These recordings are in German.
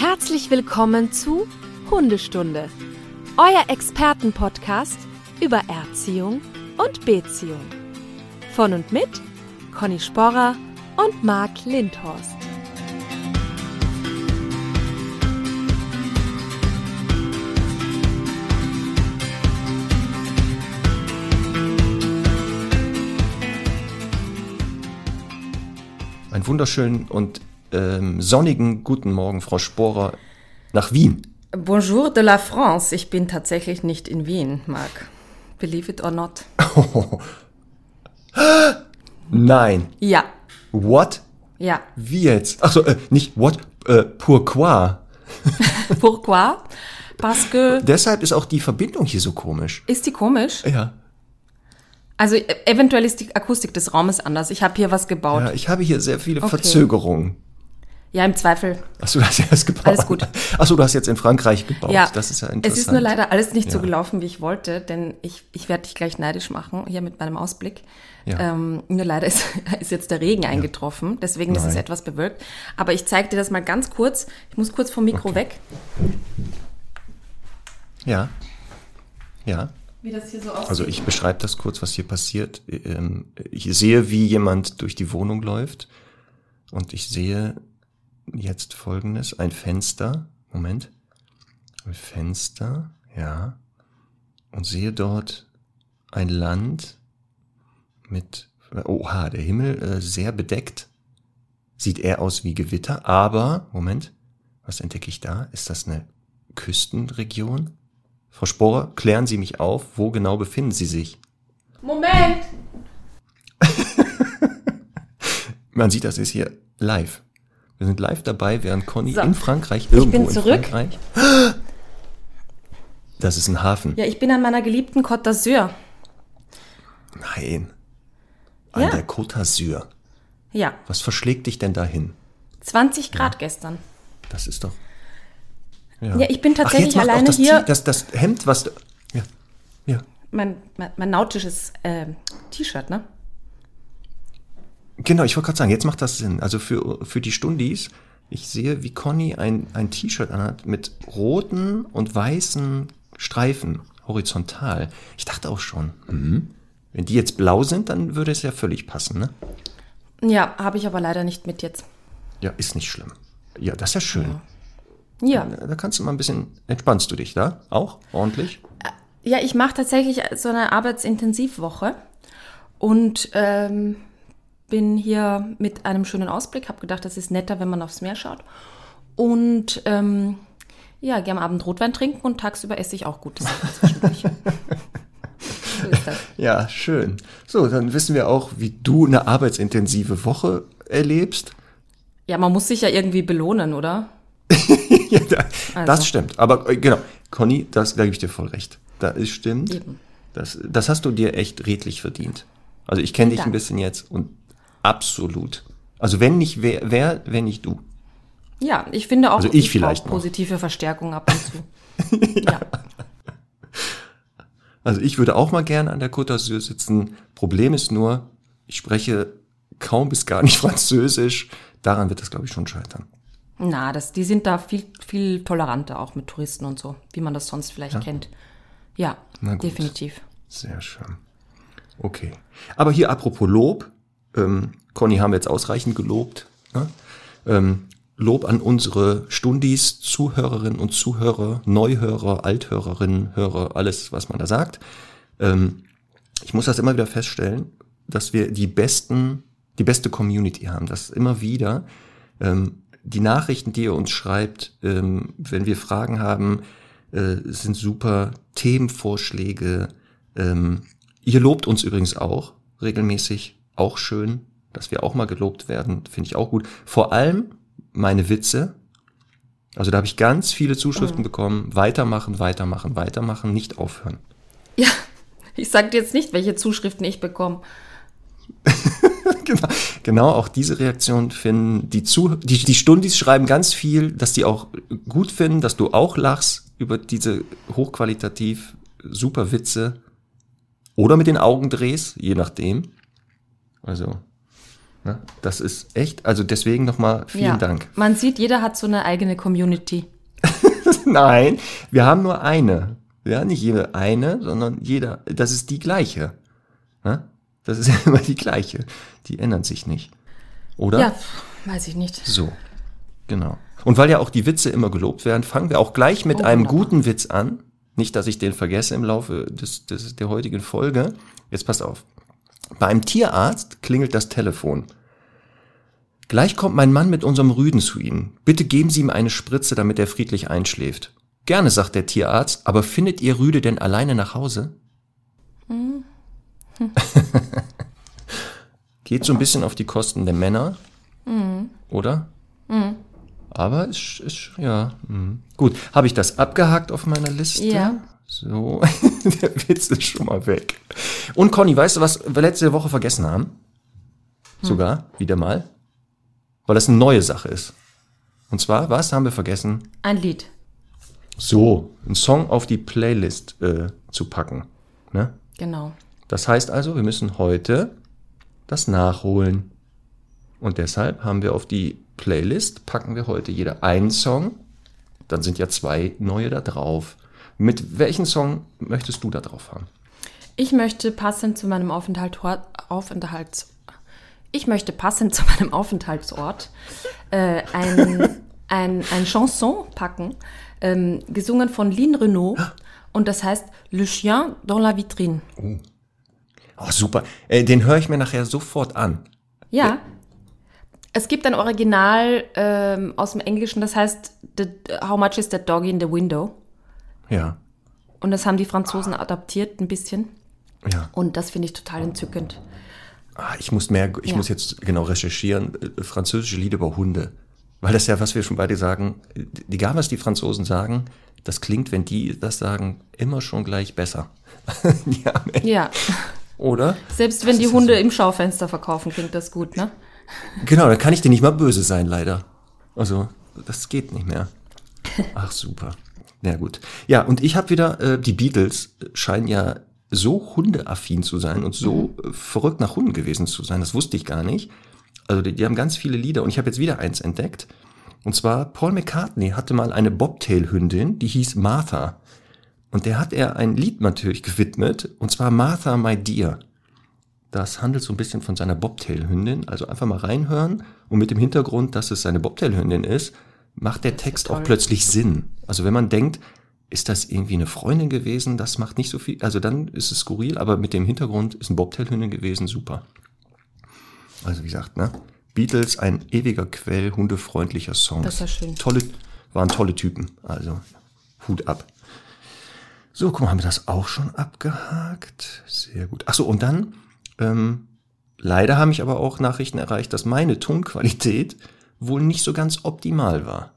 Herzlich willkommen zu Hundestunde, euer Expertenpodcast über Erziehung und Beziehung. Von und mit Conny Sporrer und Marc Lindhorst. Einen wunderschönen und ähm, sonnigen guten Morgen, Frau Sporer, nach Wien. Bonjour de la France. Ich bin tatsächlich nicht in Wien, Marc. Believe it or not. Nein. Ja, What? ja. Wie jetzt? Achso, äh, nicht what? Äh, pourquoi? Pourquoi? Parce que. Deshalb ist auch die Verbindung hier so komisch. Ist die komisch? Ja. Also e- eventuell ist die Akustik des Raumes anders. Ich habe hier was gebaut. Ja, ich habe hier sehr viele Okay. Verzögerungen. Ja, im Zweifel. Achso, du hast erst gebaut. Alles gut. Achso, du hast jetzt in Frankreich gebaut. Ja, Das ist ja interessant. Es ist nur leider alles nicht so Ja. gelaufen, wie ich wollte, denn ich, ich werde dich gleich neidisch machen, hier mit meinem Ausblick. Ja. Ähm, nur leider ist, ist jetzt der Regen eingetroffen, deswegen ist es Nein. etwas bewölkt. Aber ich zeige dir das mal ganz kurz. Ich muss kurz vom Mikro weg, Ja. Ja. wie das hier so aussieht. Also ich beschreibe das kurz, was hier passiert. Ähm, Ich sehe, wie jemand durch die Wohnung läuft und ich sehe jetzt folgendes, ein Fenster, Moment, ein Fenster, ja, und sehe dort ein Land mit, oha, der Himmel äh, sehr bedeckt, sieht eher aus wie Gewitter, aber, Moment, was entdecke ich da? Ist das eine Küstenregion? Frau Sporer, klären Sie mich auf, wo genau befinden Sie sich? Moment! Man sieht, das ist hier live. Wir sind live dabei, während Conny So. in Frankreich, irgendwo bin in zurück. Frankreich. Das ist ein Hafen. Ja, ich bin an meiner geliebten Côte d'Azur. Nein. An Ja. der Côte d'Azur. Ja, Was verschlägt dich denn dahin? 20 Grad gestern. Das ist doch. Ja, ich bin Ach, tatsächlich auch alleine das, hier. Das, das Hemd, was. Ja. Ja. Mein, mein, mein nautisches ähm, T-Shirt, ne? Genau, ich wollte gerade sagen, jetzt macht das Sinn. Also für, für die Stundis, ich sehe, wie Conny ein, ein T-Shirt anhat mit roten und weißen Streifen, horizontal. Ich dachte auch schon, hm, wenn die jetzt blau sind, dann würde es ja völlig passen, ne? Ja, habe ich aber leider nicht mit jetzt. Ja, ist nicht schlimm. Ja, das ist ja schön. Ja, Da kannst du mal ein bisschen, entspannst du dich da? Auch? Ordentlich? ja ich mache tatsächlich so eine Arbeitsintensivwoche und ähm, bin hier mit einem schönen Ausblick. Habe gedacht, das ist netter, wenn man aufs Meer schaut. Und ähm, ja, gehe am Abend Rotwein trinken und tagsüber esse ich auch gutes zwischendurch. so ist das. Ja, schön. So, dann wissen wir auch, wie du eine arbeitsintensive Woche erlebst. Ja, man muss sich ja irgendwie belohnen, oder? ja, da, Also. Das stimmt. Aber äh, genau, Conny, das, da gebe ich dir voll recht. Da ist stimmt. Eben. Das, das hast du dir echt redlich verdient. Also ich kenne dich ein bisschen jetzt und absolut. Also wenn nicht wer, wer wenn nicht du. Ja, ich finde auch, Also ich vielleicht brauch noch. positive Verstärkung ab und zu. ja. Also ich würde auch mal gerne an der Côte d'Azur sitzen. Problem ist nur, ich spreche kaum bis gar nicht Französisch. Daran wird das, glaube ich, schon scheitern. Na, das, die sind da viel, viel toleranter auch mit Touristen und so, wie man das sonst vielleicht kennt. Ja, Na gut. definitiv. Sehr schön. Okay. Aber hier apropos Lob. Ähm, Conny haben wir jetzt ausreichend gelobt. Ne? Ähm, Lob an unsere Stundis, Zuhörerinnen und Zuhörer, Neuhörer, Althörerinnen, Hörer, alles, was man da sagt. Ähm, ich muss das immer wieder feststellen, dass wir die besten, die beste Community haben. Das immer wieder. Ähm, die Nachrichten, die ihr uns schreibt, ähm, wenn wir Fragen haben, äh, sind super Themenvorschläge. Ähm, ihr lobt uns übrigens auch regelmäßig, auch schön, dass wir auch mal gelobt werden, finde ich auch gut. Vor allem meine Witze. Also da habe ich ganz viele Zuschriften bekommen. Weitermachen, weitermachen, weitermachen, nicht aufhören. Ja, ich sage dir jetzt nicht, welche Zuschriften ich bekomme. genau, genau, auch diese Reaktion finden die zu, die, die Stundis schreiben ganz viel, dass die auch gut finden, dass du auch lachst über diese hochqualitativ super Witze oder mit den Augen drehst, je nachdem. Also, Ne? Das ist echt, also deswegen nochmal vielen ja. Dank. Man sieht, jeder hat so eine eigene Community. Nein, wir haben nur eine. Ja, nicht jede eine, sondern jeder, das ist die gleiche. Ne? Das ist immer die gleiche. Die ändert sich nicht. Oder? Ja, weiß ich nicht. So, genau. Und weil ja auch die Witze immer gelobt werden, fangen wir auch gleich mit Oh, einem wunderbar. guten Witz an. Nicht, dass ich den vergesse im Laufe des, des, der heutigen Folge. Jetzt passt auf. Bei einem Tierarzt klingelt das Telefon. Gleich kommt mein Mann mit unserem Rüden zu Ihnen. Bitte geben Sie ihm eine Spritze, damit er friedlich einschläft. Gerne, sagt der Tierarzt, aber findet Ihr Rüde denn alleine nach Hause? Geht so ein bisschen auf die Kosten der Männer, oder? Aber es ist, ja, gut. Habe ich das abgehakt auf meiner Liste? Ja. So, der Witz ist schon mal weg. Und Conny, weißt du, was wir letzte Woche vergessen haben? Sogar, wieder mal. Weil das eine neue Sache ist. Und zwar, was haben wir vergessen? Ein Lied. So, einen Song auf die Playlist äh, zu packen. Ne? Genau. Das heißt also, wir müssen heute das nachholen. Und deshalb haben wir auf die Playlist, packen wir heute jeder einen Song. Dann sind ja zwei neue da drauf. Mit welchen Song möchtest du da drauf haben? Ich möchte passend zu meinem Aufenthalt, Aufenthalts, ich möchte passend zu meinem Aufenthaltsort äh, ein, ein, ein Chanson packen, ähm, gesungen von Lynn Renault. Und das heißt Le Chien dans la Vitrine. Oh, super. Äh, den höre ich mir nachher sofort an. Ja. Es gibt ein Original ähm, aus dem Englischen, das heißt the, How much is that doggy in the window? Ja. Und das haben die Franzosen adaptiert ein bisschen. Ja. Und das finde ich total entzückend. Ah, ich muss mehr, ich Ja. muss jetzt genau recherchieren, äh, französische Lieder über Hunde. Weil das ja, was wir schon beide sagen, egal was die Franzosen sagen, das klingt, wenn die das sagen, immer schon gleich besser. ja, Ja. oder? Selbst wenn Das die Hunde so. im Schaufenster verkaufen, klingt das gut, ne? Genau, da kann ich dir nicht mal böse sein, leider. Also, das geht nicht mehr. Ach, super. Ja, gut. Ja, und ich habe wieder, äh, die Beatles scheinen ja so hundeaffin zu sein und so äh, verrückt nach Hunden gewesen zu sein. Das wusste ich gar nicht. Also, die, die haben ganz viele Lieder und ich habe jetzt wieder eins entdeckt. Und zwar, Paul McCartney hatte mal eine Bobtail-Hündin, die hieß Martha. Und der hat er ein Lied natürlich gewidmet, und zwar Martha, My Dear. Das handelt so ein bisschen von seiner Bobtail-Hündin. Also einfach mal reinhören und mit dem Hintergrund, dass es seine Bobtail-Hündin ist, macht der Text auch plötzlich Sinn. Also wenn man denkt, ist das irgendwie eine Freundin gewesen, das macht nicht so viel, also dann ist es skurril, aber mit dem Hintergrund ist eine Bobtail-Hündin gewesen, super. Also wie gesagt, ne? Beatles, ein ewiger Quell hundefreundlicher Songs. Das ist ja schön. Tolle, waren tolle Typen, also Hut ab. So, guck mal, haben wir das auch schon abgehakt? Sehr gut. Ach so, und dann, ähm, leider haben mich aber auch Nachrichten erreicht, dass meine Tonqualität wohl nicht so ganz optimal war.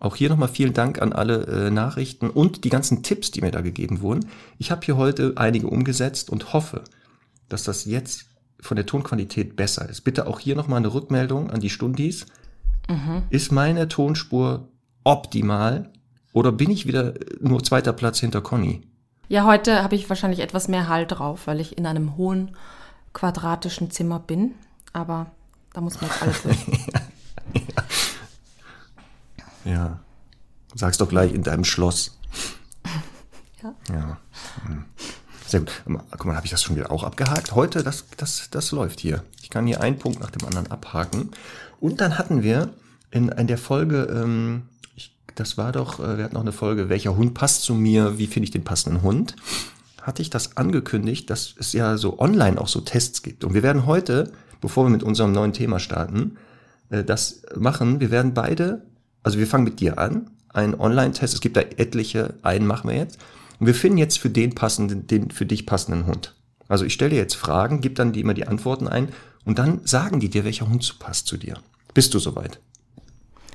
Auch hier nochmal vielen Dank an alle äh, Nachrichten und die ganzen Tipps, die mir da gegeben wurden. Ich habe hier heute einige umgesetzt und hoffe, dass das jetzt von der Tonqualität besser ist. Bitte auch hier nochmal eine Rückmeldung an die Stundis. Ist meine Tonspur optimal oder bin ich wieder äh, nur zweiter Platz hinter Conny? Ja, heute habe ich wahrscheinlich etwas mehr Halt drauf, weil ich in einem hohen quadratischen Zimmer bin. Aber da muss man jetzt alles durch. Ja. Sag's doch gleich in deinem Schloss. Ja. Ja. Hm. Sehr gut. Guck mal, habe ich das schon wieder auch abgehakt? Heute, das, das, das läuft hier. Ich kann hier einen Punkt nach dem anderen abhaken. Und dann hatten wir in, in der Folge, ähm, ich, das war doch, äh, wir hatten noch eine Folge, welcher Hund passt zu mir, wie finde ich den passenden Hund? Hatte ich das angekündigt, dass es ja so online auch so Tests gibt. Und wir werden heute, bevor wir mit unserem neuen Thema starten, äh, das machen. Wir werden beide, also wir fangen mit dir an, einen Online-Test. Es gibt da etliche, einen machen wir jetzt. Und wir finden jetzt für den passenden, den für dich passenden Hund. Also ich stelle dir jetzt Fragen, gib dann die immer die Antworten ein und dann sagen die dir, welcher Hund zu passt zu dir. Bist du soweit?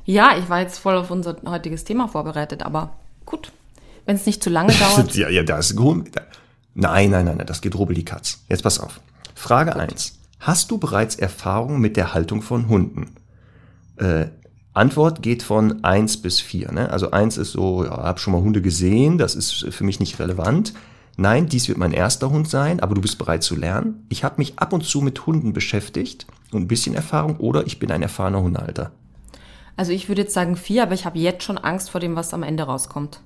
Ja, ich war jetzt voll auf unser heutiges Thema vorbereitet, aber gut. Wenn es nicht zu lange dauert. ja, ja, das ist gut. Nein, nein, nein, nein, das geht rubbel die Katz. Jetzt pass auf. Frage eins: Hast du bereits Erfahrung mit der Haltung von Hunden? Äh, Antwort geht von eins bis vier. Ne? Also eins ist so, ja, hab schon mal Hunde gesehen, das ist für mich nicht relevant. Nein, dies wird mein erster Hund sein, aber du bist bereit zu lernen. Ich habe mich ab und zu mit Hunden beschäftigt und ein bisschen Erfahrung oder ich bin ein erfahrener Hundehalter. Also ich würde jetzt sagen vier, aber ich habe jetzt schon Angst vor dem, was am Ende rauskommt.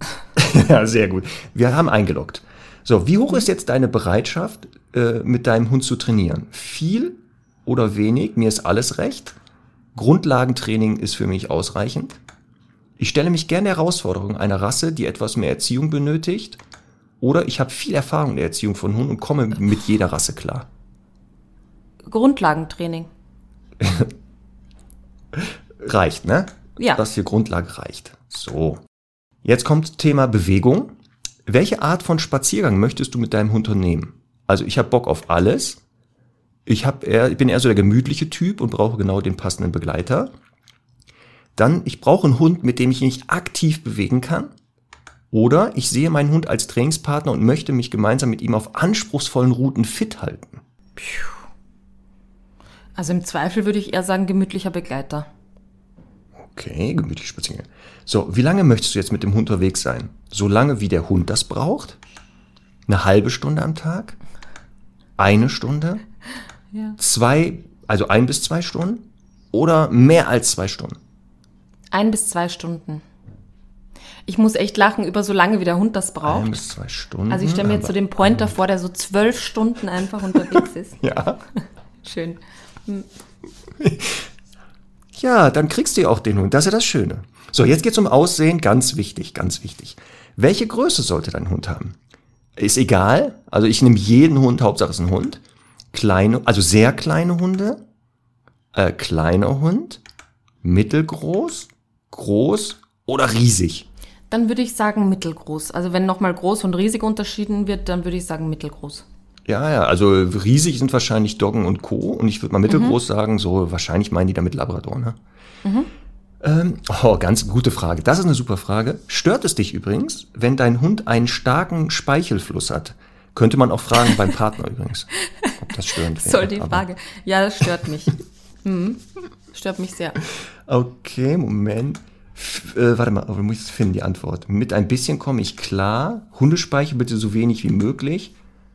ja, sehr gut. Wir haben eingeloggt. So, wie hoch ist jetzt deine Bereitschaft, äh, mit deinem Hund zu trainieren? Viel oder wenig? Mir ist alles recht. Grundlagentraining ist für mich ausreichend. Ich stelle mich gerne der Herausforderung einer Rasse, die etwas mehr Erziehung benötigt. Oder ich habe viel Erfahrung in der Erziehung von Hunden und komme mit jeder Rasse klar. Grundlagentraining. reicht, ne? Ja. Das hier Grundlage reicht. So. Jetzt kommt Thema Bewegung. Welche Art von Spaziergang möchtest du mit deinem Hund unternehmen? Also ich habe Bock auf alles. Ich, hab eher, ich bin eher so der gemütliche Typ und brauche genau den passenden Begleiter. Dann, ich brauche einen Hund, mit dem ich mich aktiv bewegen kann. Oder ich sehe meinen Hund als Trainingspartner und möchte mich gemeinsam mit ihm auf anspruchsvollen Routen fit halten. Also im Zweifel würde ich eher sagen gemütlicher Begleiter. Okay, gemütlich spazieren. So, wie lange möchtest du jetzt mit dem Hund unterwegs sein? So lange, wie der Hund das braucht? Eine halbe Stunde am Tag? Eine Stunde? Ja. Zwei, also ein bis zwei Stunden? Oder mehr als zwei Stunden? Ein bis zwei Stunden. Ich muss echt lachen über so lange, wie der Hund das braucht. Ein bis zwei Stunden. Also ich stelle mir jetzt so den Pointer vor, der so zwölf Stunden einfach unterwegs ist. Ja. Schön. Ja, dann kriegst du ja auch den Hund. Das ist ja das Schöne. So, jetzt geht's um Aussehen. Ganz wichtig, ganz wichtig. Welche Größe sollte dein Hund haben? Ist egal. Also ich nehme jeden Hund, Hauptsache es ist ein Hund. Kleine, also sehr kleine Hunde, äh, kleiner Hund, mittelgroß, groß oder riesig. Dann würde ich sagen mittelgroß. Also wenn nochmal groß und riesig unterschieden wird, dann würde ich sagen mittelgroß. Ja, ja, also riesig sind wahrscheinlich Doggen und Co. Und ich würde mal mittelgroß sagen, so wahrscheinlich meinen die damit Labrador, ne? Ähm, oh, ganz gute Frage. Das ist eine super Frage. Stört es dich übrigens, wenn dein Hund einen starken Speichelfluss hat? Könnte man auch fragen beim Partner übrigens, ob das störend wäre. Soll die Frage. Ja, das stört mich. mhm. Stört mich sehr. Okay, Moment. F äh, warte mal, aber musst es finden, die Antwort. Mit ein bisschen komme ich klar. Hundespeichel bitte so wenig wie möglich.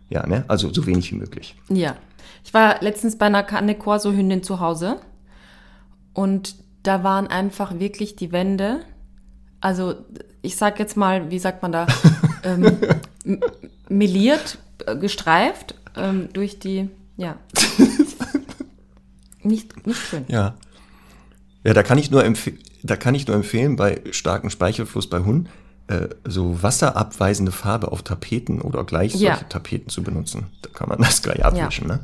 Ja, ne? Also so wenig wie möglich. Ja. Ich war letztens bei einer Canne Corso Hündin zu Hause und da waren einfach wirklich die Wände, also ich sag jetzt mal, wie sagt man da, ähm, meliert, äh, gestreift ähm, durch die, ja. Nicht, nicht schön. Ja. Ja, da kann ich nur, empf da kann ich nur empfehlen, bei starkem Speichelfluss bei Hunden, äh, so wasserabweisende Farbe auf Tapeten oder gleich Ja. solche Tapeten zu benutzen. Da kann man das gleich abwischen. Ne?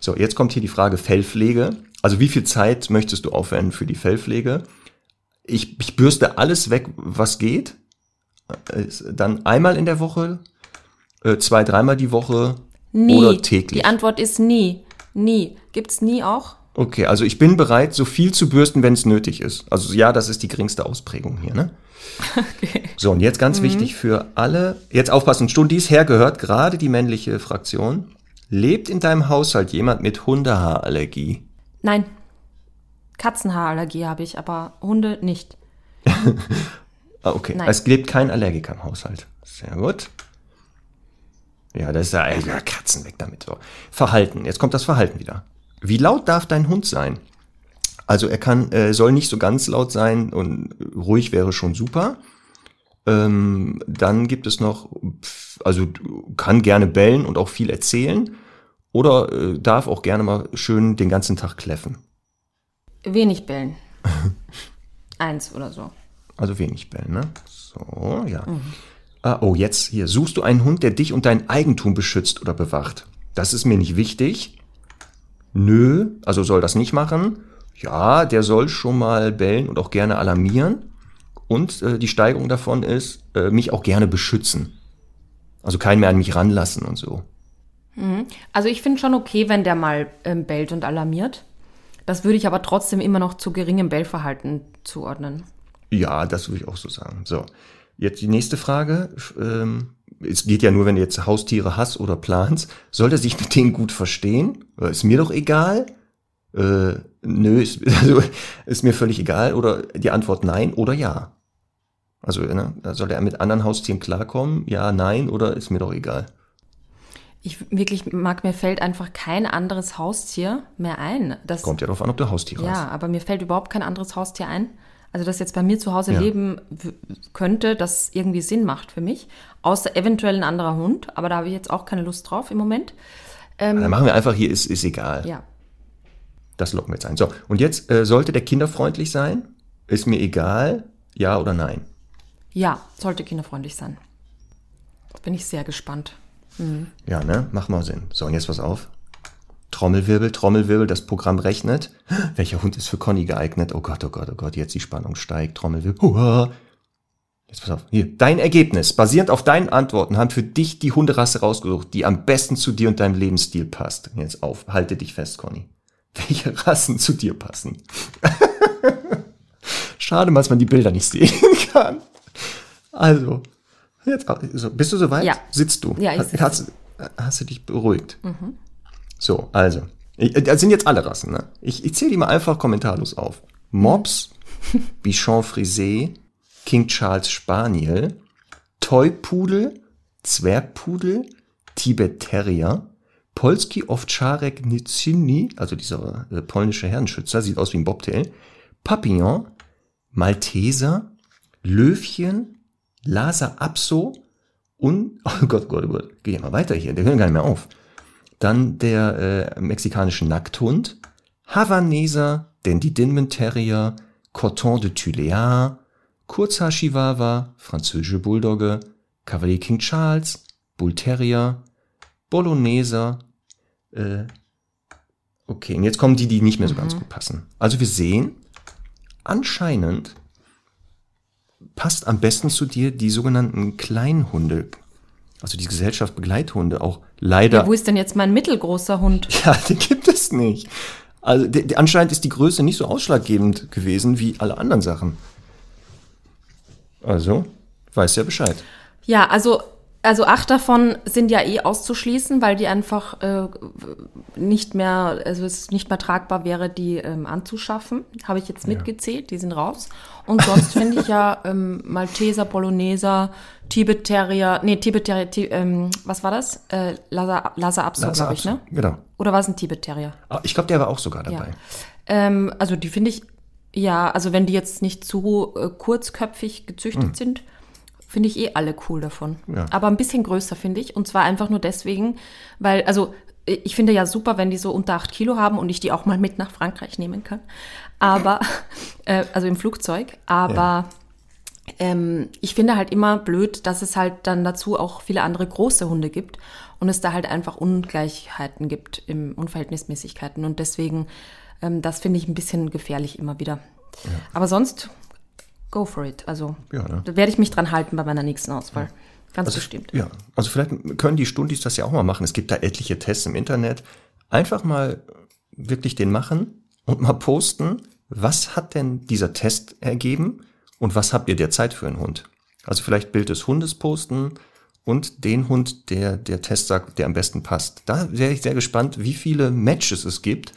So, jetzt kommt hier die Frage Fellpflege. Also wie viel Zeit möchtest du aufwenden für die Fellpflege? Ich, ich bürste alles weg, was geht. Äh, Dann einmal in der Woche, äh, zwei, dreimal die Woche Nie. oder täglich. Die Antwort ist nie. Nie. Gibt's nie auch? Okay, also ich bin bereit, so viel zu bürsten, wenn es nötig ist. Also ja, das ist die geringste Ausprägung hier, ne? So, und jetzt ganz wichtig für alle, jetzt aufpassen, Stundis hergehört gerade die männliche Fraktion. Lebt in deinem Haushalt jemand mit Hundehaarallergie? Nein. Katzenhaarallergie habe ich, aber Hunde nicht. Ah, okay. Nein. Es lebt kein Allergiker im Haushalt. Sehr gut. Ja, das ist ja, ja Katzen weg damit. So. Verhalten. Jetzt kommt das Verhalten wieder. Wie laut darf dein Hund sein? Also er kann, äh, soll nicht so ganz laut sein und ruhig wäre schon super. Ähm, dann gibt es noch, also kann gerne bellen und auch viel erzählen oder äh, darf auch gerne mal schön den ganzen Tag kläffen. Wenig bellen. Eins oder so. Also wenig bellen, ne? So, ja. Ah, oh, jetzt hier. Suchst du einen Hund, der dich und dein Eigentum beschützt oder bewacht? Das ist mir nicht wichtig. Nö, also soll das nicht machen. Ja, der soll schon mal bellen und auch gerne alarmieren. Und äh, die Steigerung davon ist, äh, mich auch gerne beschützen. Also keinen mehr an mich ranlassen und so. Also ich finde schon okay, wenn der mal ähm, bellt und alarmiert. Das würde ich aber trotzdem immer noch zu geringem Bellverhalten zuordnen. Ja, das würde ich auch so sagen. So, jetzt die nächste Frage. Ähm, es geht ja nur, wenn du jetzt Haustiere hast oder planst. Soll er sich mit denen gut verstehen? Ist mir doch egal. Äh, nö, ist, also, ist mir völlig egal. Oder die Antwort nein oder ja. Also ne, soll er mit anderen Haustieren klarkommen? Ja, nein oder ist mir doch egal. Ich wirklich mag, mir fällt einfach kein anderes Haustier mehr ein. Das, Kommt ja darauf an, ob du Haustiere hast. ja, aber mir fällt überhaupt kein anderes Haustier ein. Also das jetzt bei mir zu Hause Ja. leben könnte, das irgendwie Sinn macht für mich. Außer eventuell ein anderer Hund, aber da habe ich jetzt auch keine Lust drauf im Moment. Dann machen wir einfach hier, ist, ist egal. Ja. Das locken wir jetzt ein. So, und jetzt äh, sollte der kinderfreundlich sein? Ist mir egal, ja oder nein? Ja, sollte kinderfreundlich sein. Bin ich sehr gespannt. Ja, ne? Macht mal Sinn. So, und jetzt pass auf. Trommelwirbel, Trommelwirbel, das Programm rechnet. Welcher Hund ist für Conny geeignet? Oh Gott, oh Gott, oh Gott, jetzt die Spannung steigt. Trommelwirbel. Hua. Jetzt pass auf. Hier, dein Ergebnis. Basierend auf deinen Antworten haben für dich die Hunderasse rausgesucht, die am besten zu dir und deinem Lebensstil passt. Jetzt auf, halte dich fest, Conny. Welche Rassen zu dir passen? Schade, dass man die Bilder nicht sehen kann. Also, jetzt, bist du soweit? Ja. Sitzt du? Ja, ich sitze. hast, hast du dich beruhigt? So, also. Ich, das sind jetzt alle Rassen, ne? Ich, ich zähle die mal einfach kommentarlos auf. Mops, Bichon Frisé, King Charles Spaniel, Toy-Pudel, Zwergpudel, Tibet Terrier, Polski Owczarek Nicyni, also dieser äh, polnische Herrenschützer, sieht aus wie ein Bobtail, Papillon, Malteser, Löwchen, Lhasa Apso und, oh Gott, Gott, Gott, geh mal weiter hier, der hört gar nicht mehr auf. Dann der äh, mexikanische Nackthund, Havaneser, Dandy Dinman Terrier, Coton de Tuléar, Kurzhaar Chihuahua, französische Bulldogge, Cavalier King Charles, Bull Terrier, Bologneser, äh, okay, und jetzt kommen die, die nicht mehr so ganz gut passen. Also wir sehen, anscheinend passt am besten zu dir die sogenannten Kleinhunde, also die Gesellschaft Begleithunde, auch leider. Ja, wo ist denn jetzt mein mittelgroßer Hund? Ja, die gibt es nicht. Also die, die, anscheinend ist die Größe nicht so ausschlaggebend gewesen wie alle anderen Sachen. Also, weiß ja Bescheid. Ja, also, also acht davon sind ja eh auszuschließen, weil die einfach äh, nicht mehr, also es nicht mehr tragbar wäre, die ähm, anzuschaffen. Habe ich jetzt mitgezählt, die sind raus. Und sonst finde ich ja ähm, Malteser, Bologneser, Tibet Terrier, nee, Tibet Terrier, ähm, was war das? Äh, Lhasa, Lhasa Apso, glaube ich, ne? Genau. Oder war es ein Tibet Terrier? Ah, Ich glaube, der war auch sogar dabei. Ähm, also die finde ich, ja, also wenn die jetzt nicht zu äh, kurzköpfig gezüchtet sind, finde ich eh alle cool davon. Ja. Aber ein bisschen größer, finde ich. Und zwar einfach nur deswegen, weil, also ich finde ja super, wenn die so unter 8 Kilo haben und ich die auch mal mit nach Frankreich nehmen kann. Aber, äh, also im Flugzeug. Aber ähm, ich finde halt immer blöd, dass es halt dann dazu auch viele andere große Hunde gibt und es da halt einfach Ungleichheiten gibt im Unverhältnismäßigkeiten und deswegen, ähm, das finde ich ein bisschen gefährlich immer wieder. Aber sonst, go for it. Also, Ja, ne? da werde ich mich dran halten bei meiner nächsten Auswahl. Ganz bestimmt. Ja, also vielleicht können die Stundis das ja auch mal machen. Es gibt da etliche Tests im Internet. Einfach mal wirklich den machen und mal posten, was hat denn dieser Test ergeben und was habt ihr derzeit für einen Hund? Also vielleicht Bild des Hundes posten und den Hund, der der Test sagt, der am besten passt. Da wäre ich sehr gespannt, wie viele Matches es gibt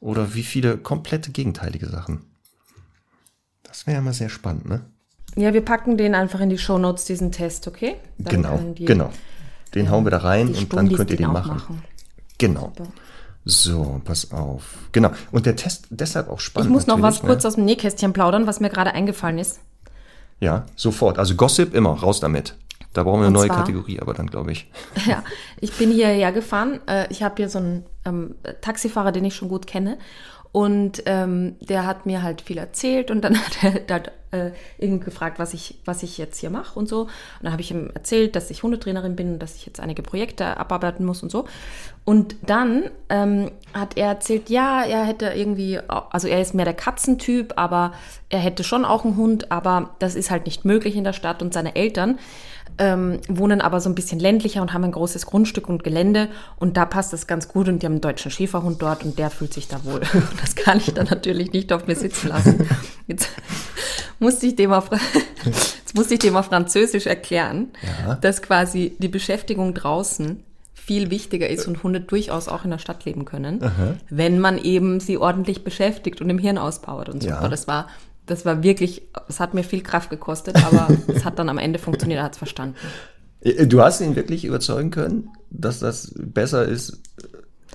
oder wie viele komplette gegenteilige Sachen. Das wäre ja mal sehr spannend, ne? Ja, wir packen den einfach in die Shownotes, diesen Test, okay? Dann Genau, die- genau. Den hauen wir da rein und dann könnt ihr den auch machen. Genau. So, pass auf. Genau. Und der Test deshalb auch Ich spannend. muss noch was natürlich, kurz aus dem Nähkästchen plaudern, was mir gerade eingefallen ist. Ne? Ja, sofort. Also Gossip immer, raus damit. Da brauchen wir eine Und neue zwar- Kategorie, aber dann glaube ich. Ja, ich bin hierher gefahren. Äh, ich habe hier so einen ähm, Taxifahrer, den ich schon gut kenne. Und ähm, der hat mir halt viel erzählt und dann hat er da, äh, irgendwie gefragt, was ich, was ich jetzt hier mache und so. Und dann habe ich ihm erzählt, dass ich Hundetrainerin bin und dass ich jetzt einige Projekte abarbeiten muss und so. Und dann ähm, hat er erzählt, ja, er hätte irgendwie, also er ist mehr der Katzentyp, aber er hätte schon auch einen Hund, aber das ist halt nicht möglich in der Stadt und seine Eltern ähm, wohnen aber so ein bisschen ländlicher und haben ein großes Grundstück und Gelände und da passt das ganz gut und die haben einen deutschen Schäferhund dort und der fühlt sich da wohl. Das kann ich dann natürlich nicht auf mir sitzen lassen. Jetzt musste ich dem auf, jetzt musste ich dem auf Französisch erklären, Ja. dass quasi die Beschäftigung draußen viel wichtiger ist und Hunde durchaus auch in der Stadt leben können, wenn man eben sie ordentlich beschäftigt und im Hirn auspowert und so. Ja. Aber das war das war wirklich, es hat mir viel Kraft gekostet, aber es hat dann am Ende funktioniert, er hat es verstanden. Äh, Du hast ihn wirklich überzeugen können, dass das besser ist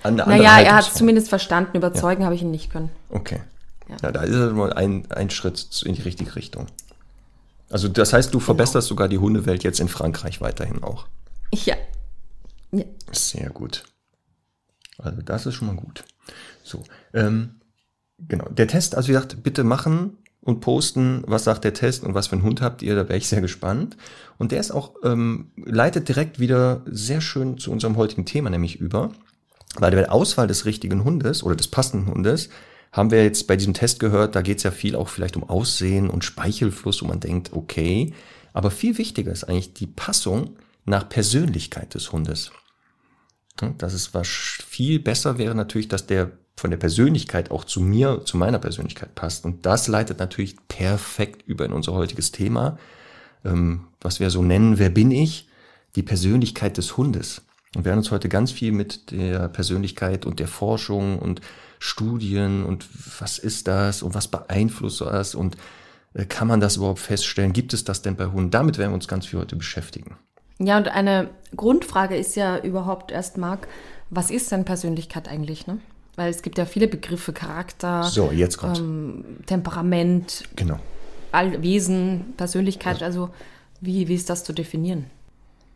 an eine andere Naja, er hat es zumindest verstanden, überzeugen habe ich ihn nicht können. Okay. Ja. Ja. da ist es mal ein, ein Schritt in die richtige Richtung. Also das heißt, du verbesserst sogar die Hundewelt jetzt in Frankreich weiterhin auch. Ja. ja. Sehr gut. Also das ist schon mal gut. So, ähm, genau. Der Test, also wie gesagt, bitte machen und posten, was sagt der Test und was für einen Hund habt ihr, da wäre ich sehr gespannt. Und der ist auch, ähm, leitet direkt wieder sehr schön zu unserem heutigen Thema nämlich über, weil bei der Auswahl des richtigen Hundes oder des passenden Hundes haben wir jetzt bei diesem Test gehört, da geht es ja viel auch vielleicht um Aussehen und Speichelfluss, wo man denkt, okay, aber viel wichtiger ist eigentlich die Passung nach Persönlichkeit des Hundes. Ja, Dass es was viel besser wäre natürlich, dass der von der Persönlichkeit auch zu mir, zu meiner Persönlichkeit passt. Und das leitet natürlich perfekt über in unser heutiges Thema, ähm, was wir so nennen, wer bin ich? Die Persönlichkeit des Hundes. Und wir werden uns heute ganz viel mit der Persönlichkeit und der Forschung und Studien und was ist das und was beeinflusst das und äh, kann man das überhaupt feststellen? Gibt es das denn bei Hunden? Damit werden wir uns ganz viel heute beschäftigen. Ja, und eine Grundfrage ist ja überhaupt erst, Marc, was ist denn Persönlichkeit eigentlich, ne? Weil es gibt ja viele Begriffe, Charakter, So, jetzt kommt. ähm, Temperament, genau. All Wesen, Persönlichkeit, also wie, wie ist das zu definieren?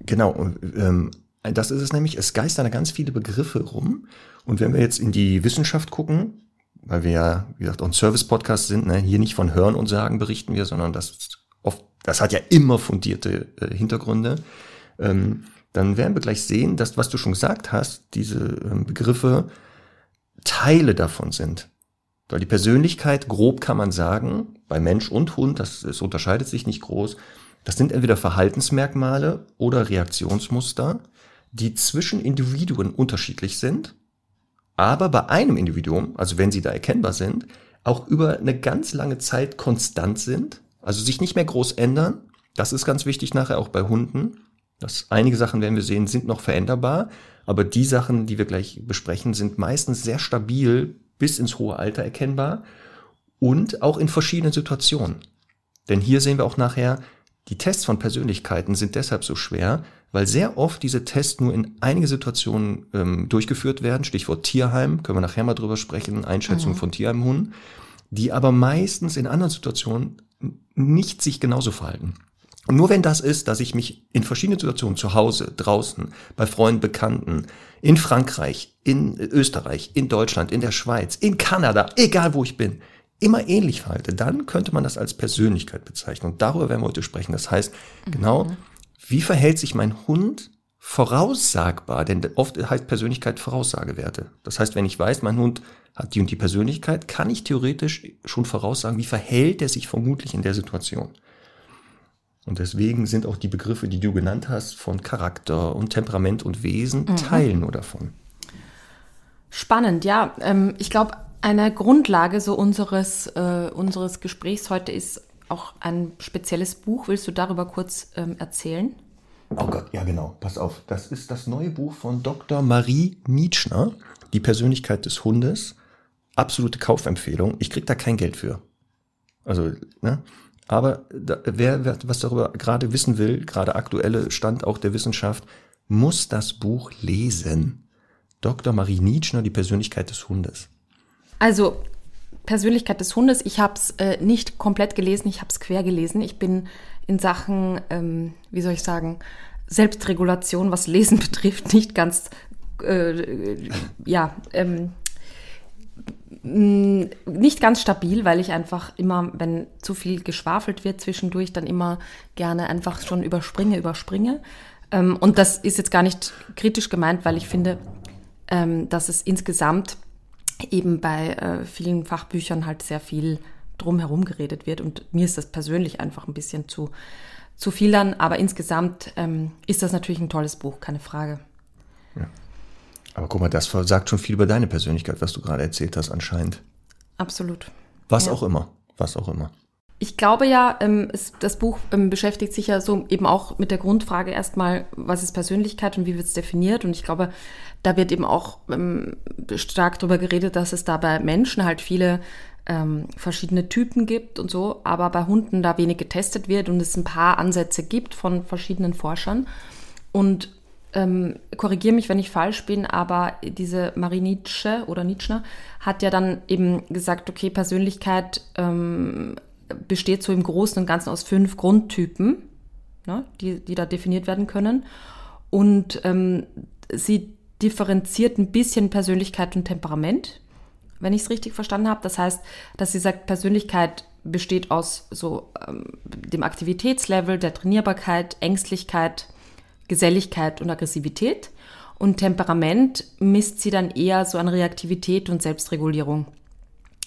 Genau, ähm, das ist es nämlich. Es geistern da ganz viele Begriffe rum. Und wenn wir jetzt in die Wissenschaft gucken, weil wir ja, wie gesagt, auch ein Service-Podcast sind, ne, hier nicht von Hören und Sagen berichten wir, sondern das oft, das hat ja immer fundierte äh, Hintergründe, ähm, dann werden wir gleich sehen, dass, was du schon gesagt hast, diese ähm, Begriffe Teile davon sind. Weil die Persönlichkeit, grob kann man sagen, bei Mensch und Hund, das, das unterscheidet sich nicht groß, das sind entweder Verhaltensmerkmale oder Reaktionsmuster, die zwischen Individuen unterschiedlich sind, aber bei einem Individuum, also wenn sie da erkennbar sind, auch über eine ganz lange Zeit konstant sind, also sich nicht mehr groß ändern. Das ist ganz wichtig nachher auch bei Hunden. Das, einige Sachen werden wir sehen, sind noch veränderbar, aber die Sachen, die wir gleich besprechen, sind meistens sehr stabil bis ins hohe Alter erkennbar und auch in verschiedenen Situationen. Denn hier sehen wir auch nachher, die Tests von Persönlichkeiten sind deshalb so schwer, weil sehr oft diese Tests nur in einige Situationen ähm, durchgeführt werden. Stichwort Tierheim, können wir nachher mal drüber sprechen, Einschätzung von Tierheimhunden, die aber meistens in anderen Situationen nicht sich genauso verhalten. Und nur wenn das ist, dass ich mich in verschiedenen Situationen zu Hause, draußen, bei Freunden, Bekannten, in Frankreich, in Österreich, in Deutschland, in der Schweiz, in Kanada, egal wo ich bin, immer ähnlich verhalte, dann könnte man das als Persönlichkeit bezeichnen. Und darüber werden wir heute sprechen. Das heißt, genau, wie verhält sich mein Hund voraussagbar? Denn oft heißt Persönlichkeit Voraussagewerte. Das heißt, wenn ich weiß, mein Hund hat die und die Persönlichkeit, kann ich theoretisch schon voraussagen, wie verhält er sich vermutlich in der Situation. Und deswegen sind auch die Begriffe, die du genannt hast, von Charakter und Temperament und Wesen, Teilen nur davon. Spannend, ja. Ähm, ich glaube, eine Grundlage so unseres, äh, unseres Gesprächs heute ist auch ein spezielles Buch. Willst du darüber kurz ähm, erzählen? Oh Gott, ja genau, pass auf. Das ist das neue Buch von Dr. Marie Nietzschner, Die Persönlichkeit des Hundes. Absolute Kaufempfehlung. Ich krieg da kein Geld für. Also, ne? Aber da, wer, wer was darüber gerade wissen will, gerade aktuelle Stand auch der Wissenschaft, muss das Buch lesen. Dr. Marie Nietzschner, Die Persönlichkeit des Hundes. Also, Persönlichkeit des Hundes, ich habe es äh, nicht komplett gelesen, ich habe es quer gelesen. Ich bin in Sachen, ähm, wie soll ich sagen, Selbstregulation, was Lesen betrifft, nicht ganz, äh, ja, ähm, nicht ganz stabil, weil ich einfach immer, wenn zu viel geschwafelt wird zwischendurch, dann immer gerne einfach schon überspringe, überspringe. Ähm, und das ist jetzt gar nicht kritisch gemeint, weil ich finde, ähm, dass es insgesamt eben bei äh, vielen Fachbüchern halt sehr viel drumherum geredet wird. Und mir ist das persönlich einfach ein bisschen zu, zu viel dann. Aber insgesamt ähm, ist das natürlich ein tolles Buch, keine Frage. Aber guck mal, das sagt schon viel über deine Persönlichkeit, was du gerade erzählt hast anscheinend. Absolut. Was Ja. auch immer. Was auch immer. Ich glaube ja, ähm, es, das Buch ähm, beschäftigt sich ja so eben auch mit der Grundfrage erstmal, was ist Persönlichkeit und wie wird es definiert? Und ich glaube, da wird eben auch ähm, stark darüber geredet, dass es da bei Menschen halt viele ähm, verschiedene Typen gibt und so, aber bei Hunden da wenig getestet wird und es ein paar Ansätze gibt von verschiedenen Forschern. Und ähm, korrigiere mich, wenn ich falsch bin, aber diese Marie Nietzsche oder Nietzsche hat ja dann eben gesagt, okay, Persönlichkeit ähm, besteht so im Großen und Ganzen aus fünf Grundtypen, ne, die, die da definiert werden können. Und ähm, sie differenziert ein bisschen Persönlichkeit und Temperament, wenn ich es richtig verstanden habe. Das heißt, dass sie sagt, Persönlichkeit besteht aus so ähm, dem Aktivitätslevel, der Trainierbarkeit, Ängstlichkeit, Geselligkeit und Aggressivität. Und Temperament misst sie dann eher so an Reaktivität und Selbstregulierung.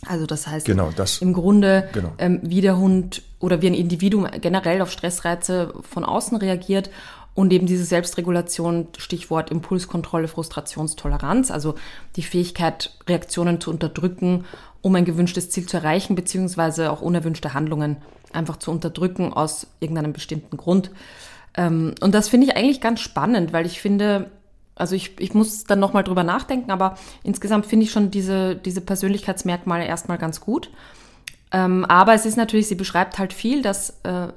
Also das heißt genau, das, im Grunde, genau. ähm, wie der Hund oder wie ein Individuum generell auf Stressreize von außen reagiert und eben diese Selbstregulation, Stichwort Impulskontrolle, Frustrationstoleranz, also die Fähigkeit, Reaktionen zu unterdrücken, um ein gewünschtes Ziel zu erreichen, beziehungsweise auch unerwünschte Handlungen einfach zu unterdrücken aus irgendeinem bestimmten Grund. Ähm, und das finde ich eigentlich ganz spannend, weil ich finde, also ich, ich muss dann nochmal drüber nachdenken, aber insgesamt finde ich schon diese, diese Persönlichkeitsmerkmale erstmal ganz gut. Ähm, aber es ist natürlich, sie beschreibt halt viel, dass äh,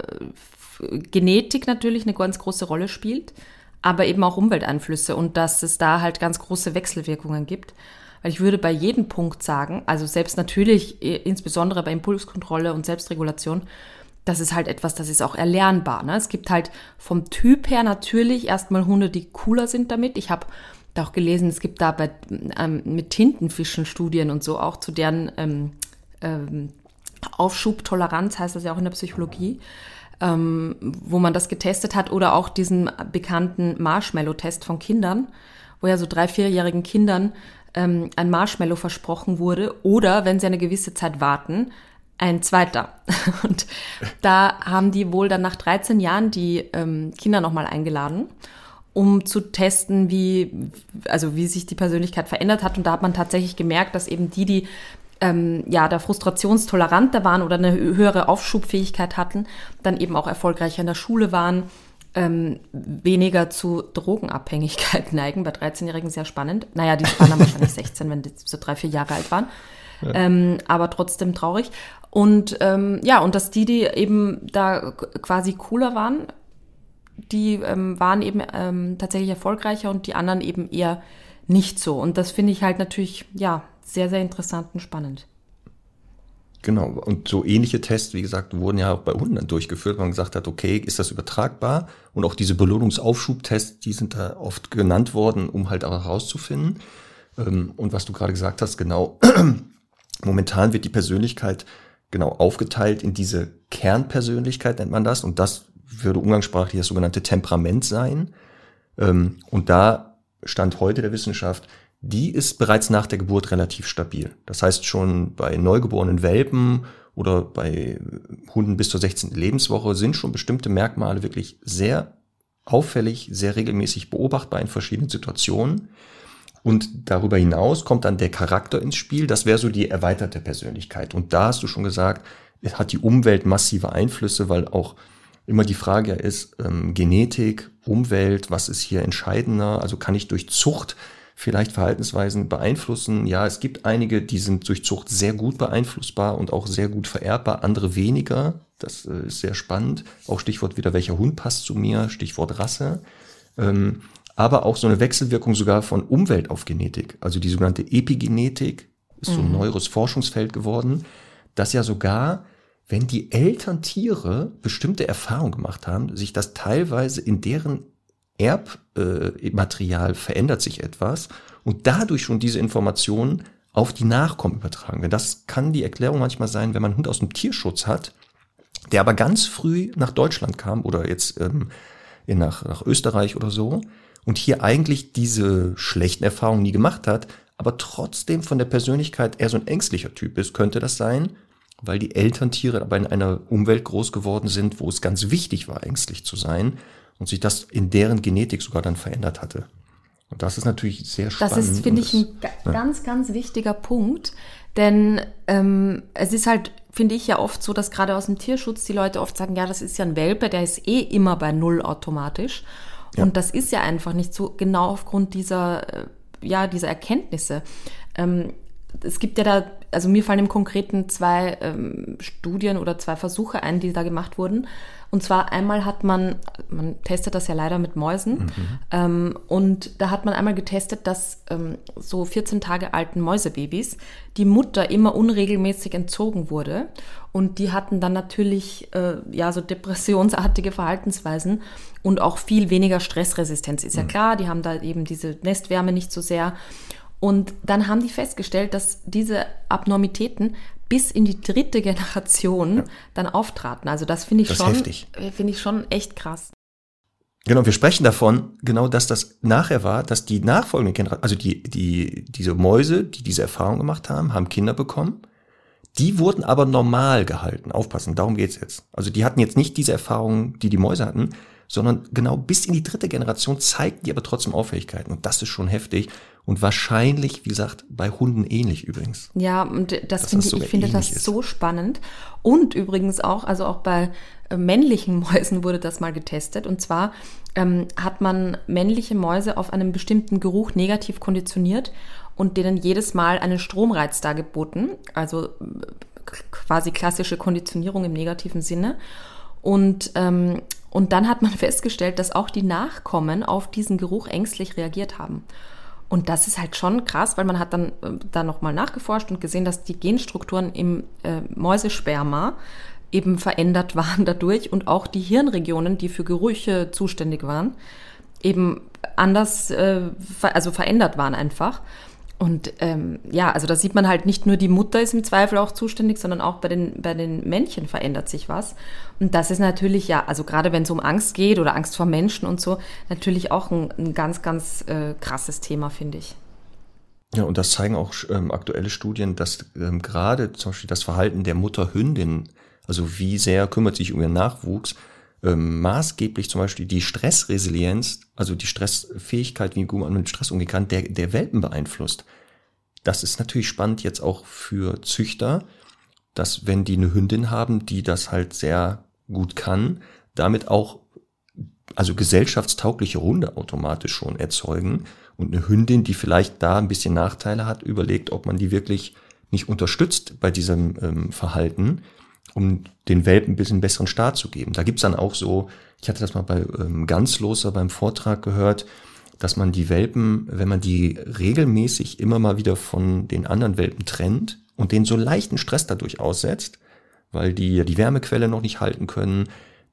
Genetik natürlich eine ganz große Rolle spielt, aber eben auch Umwelteinflüsse und dass es da halt ganz große Wechselwirkungen gibt. Weil ich würde bei jedem Punkt sagen, also selbst natürlich, insbesondere bei Impulskontrolle und Selbstregulation, das ist halt etwas, das ist auch erlernbar. Ne? Es gibt halt vom Typ her natürlich erstmal Hunde, die cooler sind damit. Ich habe da auch gelesen, es gibt da bei, ähm, mit Tintenfischen Studien und so auch zu deren ähm, ähm, Aufschubtoleranz, heißt das ja auch in der Psychologie, ähm, wo man das getestet hat. Oder auch diesen bekannten Marshmallow-Test von Kindern, wo ja so drei, vierjährigen Kindern ähm, ein Marshmallow versprochen wurde. Oder wenn sie eine gewisse Zeit warten, ein zweiter. Und da haben die wohl dann nach 13 Jahren die ähm, Kinder nochmal eingeladen, um zu testen, wie, also wie sich die Persönlichkeit verändert hat. Und da hat man tatsächlich gemerkt, dass eben die, die ähm, ja, da frustrationstoleranter waren oder eine höhere Aufschubfähigkeit hatten, dann eben auch erfolgreicher in der Schule waren, ähm, weniger zu Drogenabhängigkeit neigen. Bei 13-Jährigen sehr spannend. Naja, die waren dann wahrscheinlich 16, wenn die so drei, vier Jahre alt waren. Ja. Ähm, aber trotzdem traurig. Und ähm, ja, und dass die, die eben da quasi cooler waren, die ähm, waren eben ähm, tatsächlich erfolgreicher und die anderen eben eher nicht so. Und das finde ich halt natürlich, ja, sehr, sehr interessant und spannend. Genau, und so ähnliche Tests, wie gesagt, wurden ja auch bei Hunden dann durchgeführt, wo man gesagt hat, okay, ist das übertragbar? Und auch diese Belohnungsaufschubtests, die sind da oft genannt worden, um halt auch herauszufinden. Ähm, und was du gerade gesagt hast, genau, momentan wird die Persönlichkeit genau aufgeteilt in diese Kernpersönlichkeit, nennt man das. Und das würde umgangssprachlich das sogenannte Temperament sein. Ähm, und da stand heute der Wissenschaft, die ist bereits nach der Geburt relativ stabil. Das heißt schon bei neugeborenen Welpen oder bei Hunden bis zur 16. Lebenswoche sind schon bestimmte Merkmale wirklich sehr auffällig, sehr regelmäßig beobachtbar in verschiedenen Situationen. Und darüber hinaus kommt dann der Charakter ins Spiel. Das wäre so die erweiterte Persönlichkeit. Und da hast du schon gesagt, es hat die Umwelt massive Einflüsse, weil auch immer die Frage ist, ähm, Genetik, Umwelt, was ist hier entscheidender? Also kann ich durch Zucht vielleicht Verhaltensweisen beeinflussen? Ja, es gibt einige, die sind durch Zucht sehr gut beeinflussbar und auch sehr gut vererbbar, andere weniger. Das äh, ist sehr spannend. Auch Stichwort wieder, welcher Hund passt zu mir, Stichwort Rasse. Ähm, aber auch so eine Wechselwirkung sogar von Umwelt auf Genetik. Also die sogenannte Epigenetik ist so ein mhm. neueres Forschungsfeld geworden, dass ja sogar, wenn die Elterntiere bestimmte Erfahrungen gemacht haben, sich das teilweise in deren Erbmaterial äh, verändert sich etwas und dadurch schon diese Informationen auf die Nachkommen übertragen werden. Das kann die Erklärung manchmal sein, wenn man einen Hund aus dem Tierschutz hat, der aber ganz früh nach Deutschland kam oder jetzt ähm, nach, nach Österreich oder so, und hier eigentlich diese schlechten Erfahrungen nie gemacht hat, aber trotzdem von der Persönlichkeit eher so ein ängstlicher Typ ist, könnte das sein, weil die Elterntiere aber in einer Umwelt groß geworden sind, wo es ganz wichtig war, ängstlich zu sein und sich das in deren Genetik sogar dann verändert hatte. Und das ist natürlich sehr spannend. Das ist, finde ich, ein ja. ganz, ganz wichtiger Punkt, denn ähm, es ist halt, finde ich ja oft so, dass gerade aus dem Tierschutz die Leute oft sagen, ja, das ist ja ein Welpe, der ist eh immer bei Null automatisch. Ja. Und das ist ja einfach nicht so genau aufgrund dieser, äh, ja, dieser Erkenntnisse. Ähm, es gibt ja da, also mir fallen im Konkreten zwei ähm, Studien oder zwei Versuche ein, die da gemacht wurden. Und zwar einmal hat man, man testet das ja leider mit Mäusen, mhm. ähm, und da hat man einmal getestet, dass ähm, so 14 Tage alten Mäusebabys die Mutter immer unregelmäßig entzogen wurde. Und die hatten dann natürlich äh, ja so depressionsartige Verhaltensweisen und auch viel weniger Stressresistenz. Ist ja mhm. klar, die haben da eben diese Nestwärme nicht so sehr. Und dann haben die festgestellt, dass diese Abnormitäten bis in die dritte Generation ja. dann auftraten. Also das finde ich das schon, finde ich schon echt krass. Genau, wir sprechen davon, genau, dass das nachher war, dass die nachfolgende Generation, also die, die, diese Mäuse, die diese Erfahrung gemacht haben, haben Kinder bekommen. Die wurden aber normal gehalten. Aufpassen, darum geht's jetzt. Also die hatten jetzt nicht diese Erfahrungen, die die Mäuse hatten, sondern genau bis in die dritte Generation zeigten die aber trotzdem Auffälligkeiten. Und das ist schon heftig. Und wahrscheinlich, wie gesagt, bei Hunden ähnlich übrigens. Ja, und das finde ich, ich finde das ist. so spannend. Und übrigens auch, also auch bei äh, männlichen Mäusen wurde das mal getestet. Und zwar ähm, hat man männliche Mäuse auf einen bestimmten Geruch negativ konditioniert und denen jedes Mal einen Stromreiz dargeboten. Also äh, quasi klassische Konditionierung im negativen Sinne. Und, ähm, und dann hat man festgestellt, dass auch die Nachkommen auf diesen Geruch ängstlich reagiert haben. Und das ist halt schon krass, weil man hat dann äh, da nochmal nachgeforscht und gesehen, dass die Genstrukturen im äh, Mäusesperma eben verändert waren dadurch und auch die Hirnregionen, die für Gerüche zuständig waren, eben anders, äh, also verändert waren einfach. Und ähm, ja, also da sieht man halt nicht nur die Mutter ist im Zweifel auch zuständig, sondern auch bei den, bei den Männchen verändert sich was. Und das ist natürlich ja, also gerade wenn es um Angst geht oder Angst vor Menschen und so, natürlich auch ein, ein ganz, ganz äh, krasses Thema, finde ich. Ja, und das zeigen auch ähm, aktuelle Studien, dass ähm, gerade zum Beispiel das Verhalten der Mutterhündin, also wie sehr kümmert sich um ihren Nachwuchs, ähm, maßgeblich zum Beispiel die Stressresilienz, also die Stressfähigkeit, wie man mit Stress umgehen kann, der, der Welpen beeinflusst. Das ist natürlich spannend jetzt auch für Züchter, dass wenn die eine Hündin haben, die das halt sehr gut kann, damit auch also gesellschaftstaugliche Hunde automatisch schon erzeugen und eine Hündin, die vielleicht da ein bisschen Nachteile hat, überlegt, ob man die wirklich nicht unterstützt bei diesem ähm, Verhalten, um den Welpen ein bisschen besseren Start zu geben. Da gibt's dann auch so, ich hatte das mal bei ähm, Ganzloser beim Vortrag gehört, dass man die Welpen, wenn man die regelmäßig immer mal wieder von den anderen Welpen trennt und denen so leichten Stress dadurch aussetzt, weil die ja die Wärmequelle noch nicht halten können,